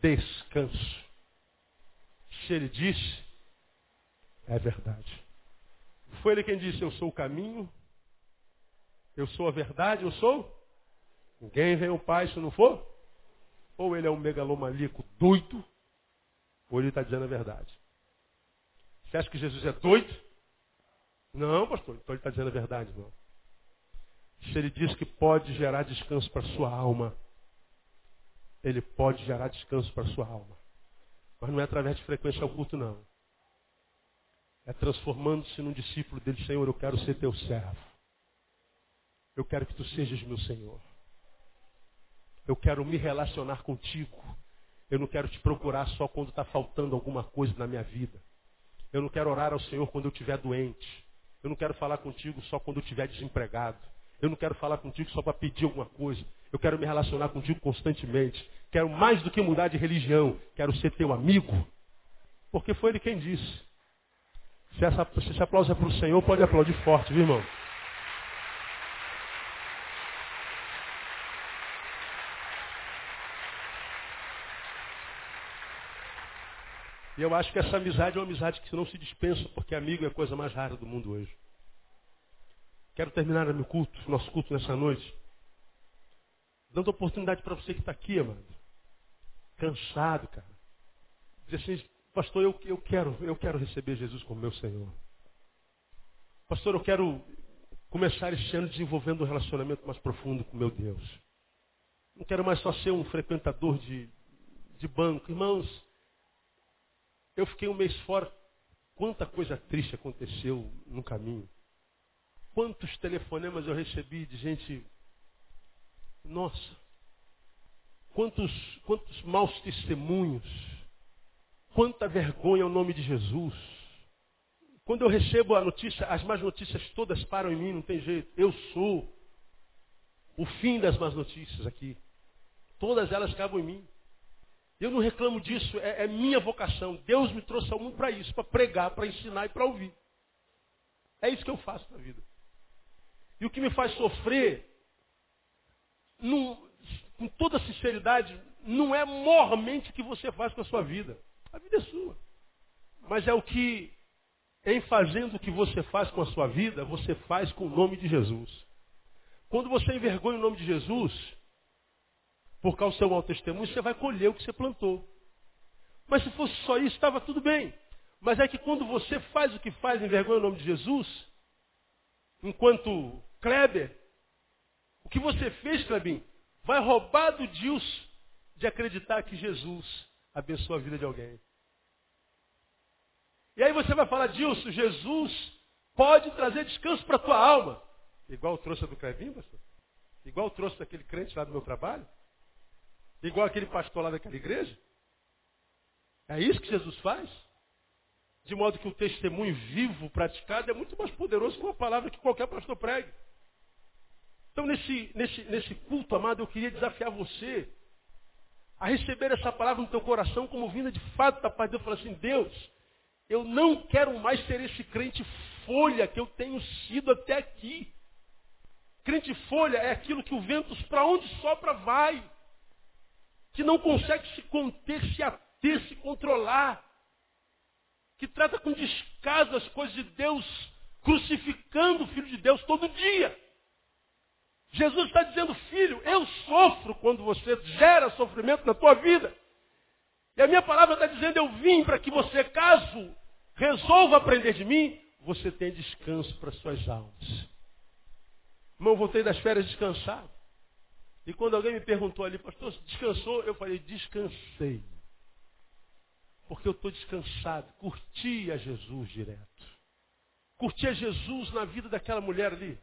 descanso. Se ele disse, é verdade. Foi ele quem disse, eu sou o caminho, eu sou a verdade, eu sou? Ninguém vem ao Pai se não for? Ou ele é um megalomaníaco doido, ou ele está dizendo a verdade. Você acha que Jesus é doido? Não, pastor, então ele está dizendo a verdade, não. Se ele diz que pode gerar descanso para sua alma, ele pode gerar descanso para sua alma. Mas não é através de frequência ao culto, não. É transformando-se num discípulo dele, Senhor, eu quero ser teu servo. Eu quero que tu sejas meu Senhor. Eu quero me relacionar contigo. Eu não quero te procurar só quando está faltando alguma coisa na minha vida. Eu não quero orar ao Senhor quando eu estiver doente. Eu não quero falar contigo só quando eu estiver desempregado. Eu não quero falar contigo só para pedir alguma coisa. Eu quero me relacionar contigo constantemente. Quero mais do que mudar de religião. Quero ser teu amigo. Porque foi ele quem disse. Se, esse aplauso é para o Senhor, pode aplaudir forte, viu, irmão? E eu acho que essa amizade é uma amizade que não se dispensa, porque amigo é a coisa mais rara do mundo hoje. Quero terminar meu culto, nosso culto nessa noite, dando oportunidade para você que está aqui, amado. Cansado, cara. Dizer assim, pastor, eu, eu, quero, eu quero receber Jesus como meu Senhor. Pastor, eu quero começar esse ano desenvolvendo um relacionamento mais profundo com meu Deus. Não quero mais só ser um frequentador de, de banco. Irmãos, eu fiquei um mês fora. Quanta coisa triste aconteceu no caminho. Quantos telefonemas eu recebi de gente. Nossa! Quantos, quantos maus testemunhos. Quanta vergonha ao nome de Jesus. Quando eu recebo a notícia, as más notícias todas param em mim, não tem jeito. Eu sou o fim das más notícias aqui. Todas elas acabam em mim. Eu não reclamo disso, é, é minha vocação. Deus me trouxe ao mundo para isso, para pregar, para ensinar e para ouvir. É isso que eu faço na vida. E o que me faz sofrer, com toda sinceridade, não é mormente o que você faz com a sua vida. A vida é sua. Mas é o que, em fazendo o que você faz com a sua vida, você faz com o nome de Jesus. Quando você envergonha o nome de Jesus, por causa do seu mau testemunho, você vai colher o que você plantou. Mas se fosse só isso, estava tudo bem. Mas é que quando você faz o que faz, envergonha o nome de Jesus, enquanto Kleber, o que você fez, Klebin, vai roubar do Deus de acreditar que Jesus abençoa a vida de alguém. E aí você vai falar, Dilson, Jesus pode trazer descanso para a tua alma. Igual trouxe a do Clebinho, pastor? Igual trouxe daquele crente lá do meu trabalho? Igual aquele pastor lá daquela igreja? É isso que Jesus faz? De modo que o testemunho vivo, praticado, é muito mais poderoso que uma palavra que qualquer pastor pregue. Então, nesse, nesse, nesse culto, amado, eu queria desafiar você a receber essa palavra no teu coração como vinda de fato da paz de Deus. Falar assim, Deus, eu não quero mais ser esse crente folha que eu tenho sido até aqui. Crente folha é aquilo que o vento para onde sopra vai. Que não consegue se conter, se ater, se controlar. Que trata com descaso as coisas de Deus crucificando o Filho de Deus todo dia. Jesus está dizendo, filho, eu sofro quando você gera sofrimento na tua vida. E a minha palavra está dizendo, eu vim para que você, caso resolva aprender de mim, você tenha descanso para suas almas. Irmão, voltei das férias descansado. E quando alguém me perguntou ali, pastor, descansou? Eu falei, descansei. Porque eu estou descansado. Curti a Jesus direto. Curti a Jesus na vida daquela mulher ali.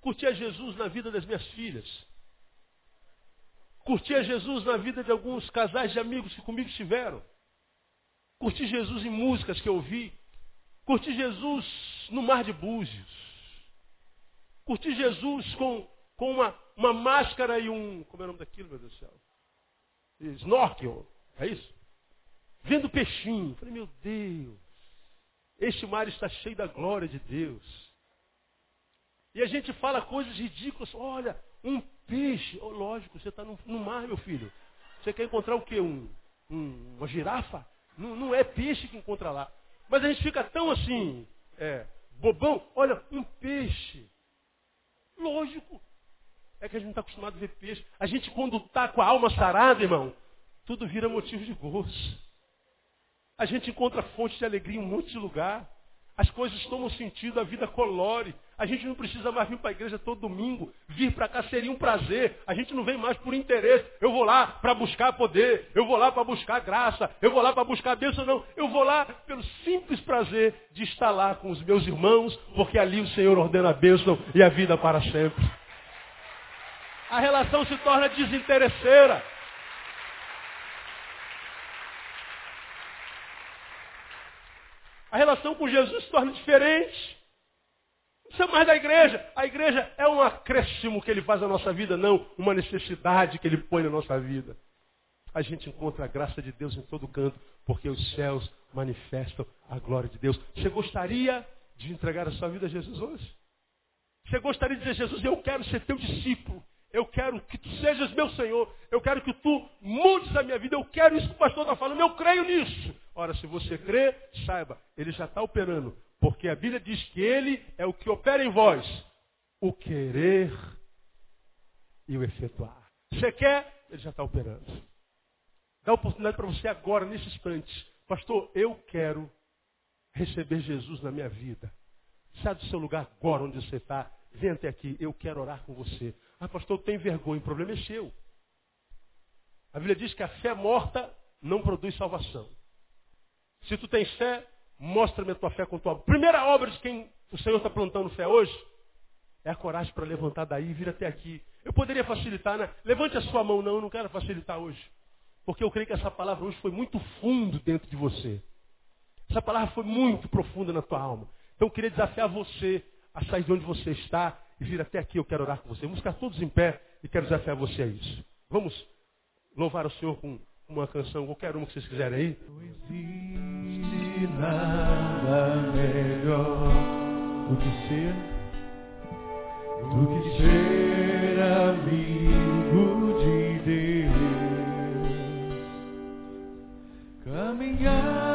Curtia Jesus na vida das minhas filhas. Curtia Jesus na vida de alguns casais de amigos que comigo estiveram. Curti Jesus em músicas que eu ouvi. Curti Jesus no mar de Búzios. Curti Jesus com, com uma, uma máscara e um. Como é o nome daquilo, meu Deus do céu? Snorkel. É isso? Vendo peixinho. Falei, meu Deus. Este mar está cheio da glória de Deus. E a gente fala coisas ridículas. Olha, um peixe. Oh, lógico, você está no, no, mar, meu filho. Você quer encontrar o quê? Um, um, uma girafa? Não, não, é peixe que encontra lá. Mas a gente fica tão assim, é, bobão. Olha, um peixe. Lógico. É que a gente não está acostumado a ver peixe. A gente, quando está com a alma sarada, irmão, tudo vira motivo de gozo. A gente encontra fonte de alegria em um monte de lugar. As coisas tomam sentido, a vida colore. A gente não precisa mais vir para a igreja todo domingo. Vir para cá seria um prazer. A gente não vem mais por interesse. Eu vou lá para buscar poder. Eu vou lá para buscar graça. Eu vou lá para buscar bênção. Não. Eu vou lá pelo simples prazer de estar lá com os meus irmãos, porque ali o Senhor ordena a bênção e a vida para sempre. A relação se torna desinteresseira. A relação com Jesus se torna diferente. Não é mais da igreja. A igreja é um acréscimo que ele faz na nossa vida, não uma necessidade que ele põe na nossa vida. A gente encontra a graça de Deus em todo canto, porque os céus manifestam a glória de Deus. Você gostaria de entregar a sua vida a Jesus hoje? Você gostaria de dizer, Jesus, eu quero ser teu discípulo. Eu quero que tu sejas meu Senhor. Eu quero que tu mudes a minha vida. Eu quero isso que o pastor está falando. Eu creio nisso. Ora, se você crê, saiba, ele já está operando. Porque a Bíblia diz que ele é o que opera em vós. O querer e o efetuar. Você quer, ele já está operando. Dá oportunidade para você agora, nesse instante. Pastor, eu quero receber Jesus na minha vida. Sai do seu lugar agora onde você está. Vem até aqui, eu quero orar com você. Ah, pastor, tem vergonha, o problema é seu. A Bíblia diz que a fé morta não produz salvação. Se tu tens fé, mostra-me a tua fé com tua obra. Primeira obra de quem o Senhor está plantando fé hoje é a coragem para levantar daí e vir até aqui. Eu poderia facilitar, né? Levante a sua mão, não, eu não quero facilitar hoje. Porque eu creio que essa palavra hoje foi muito fundo dentro de você. Essa palavra foi muito profunda na tua alma. Então eu queria desafiar você a sair de onde você está e vir até aqui. Eu quero orar com você. Vamos ficar todos em pé e quero desafiar você a isso. Vamos louvar o Senhor com uma canção, qualquer uma que vocês quiserem aí. Não existe nada melhor do que ser, do que ser amigo de Deus. Caminhar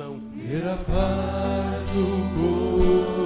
coração. Ter a paz no coração.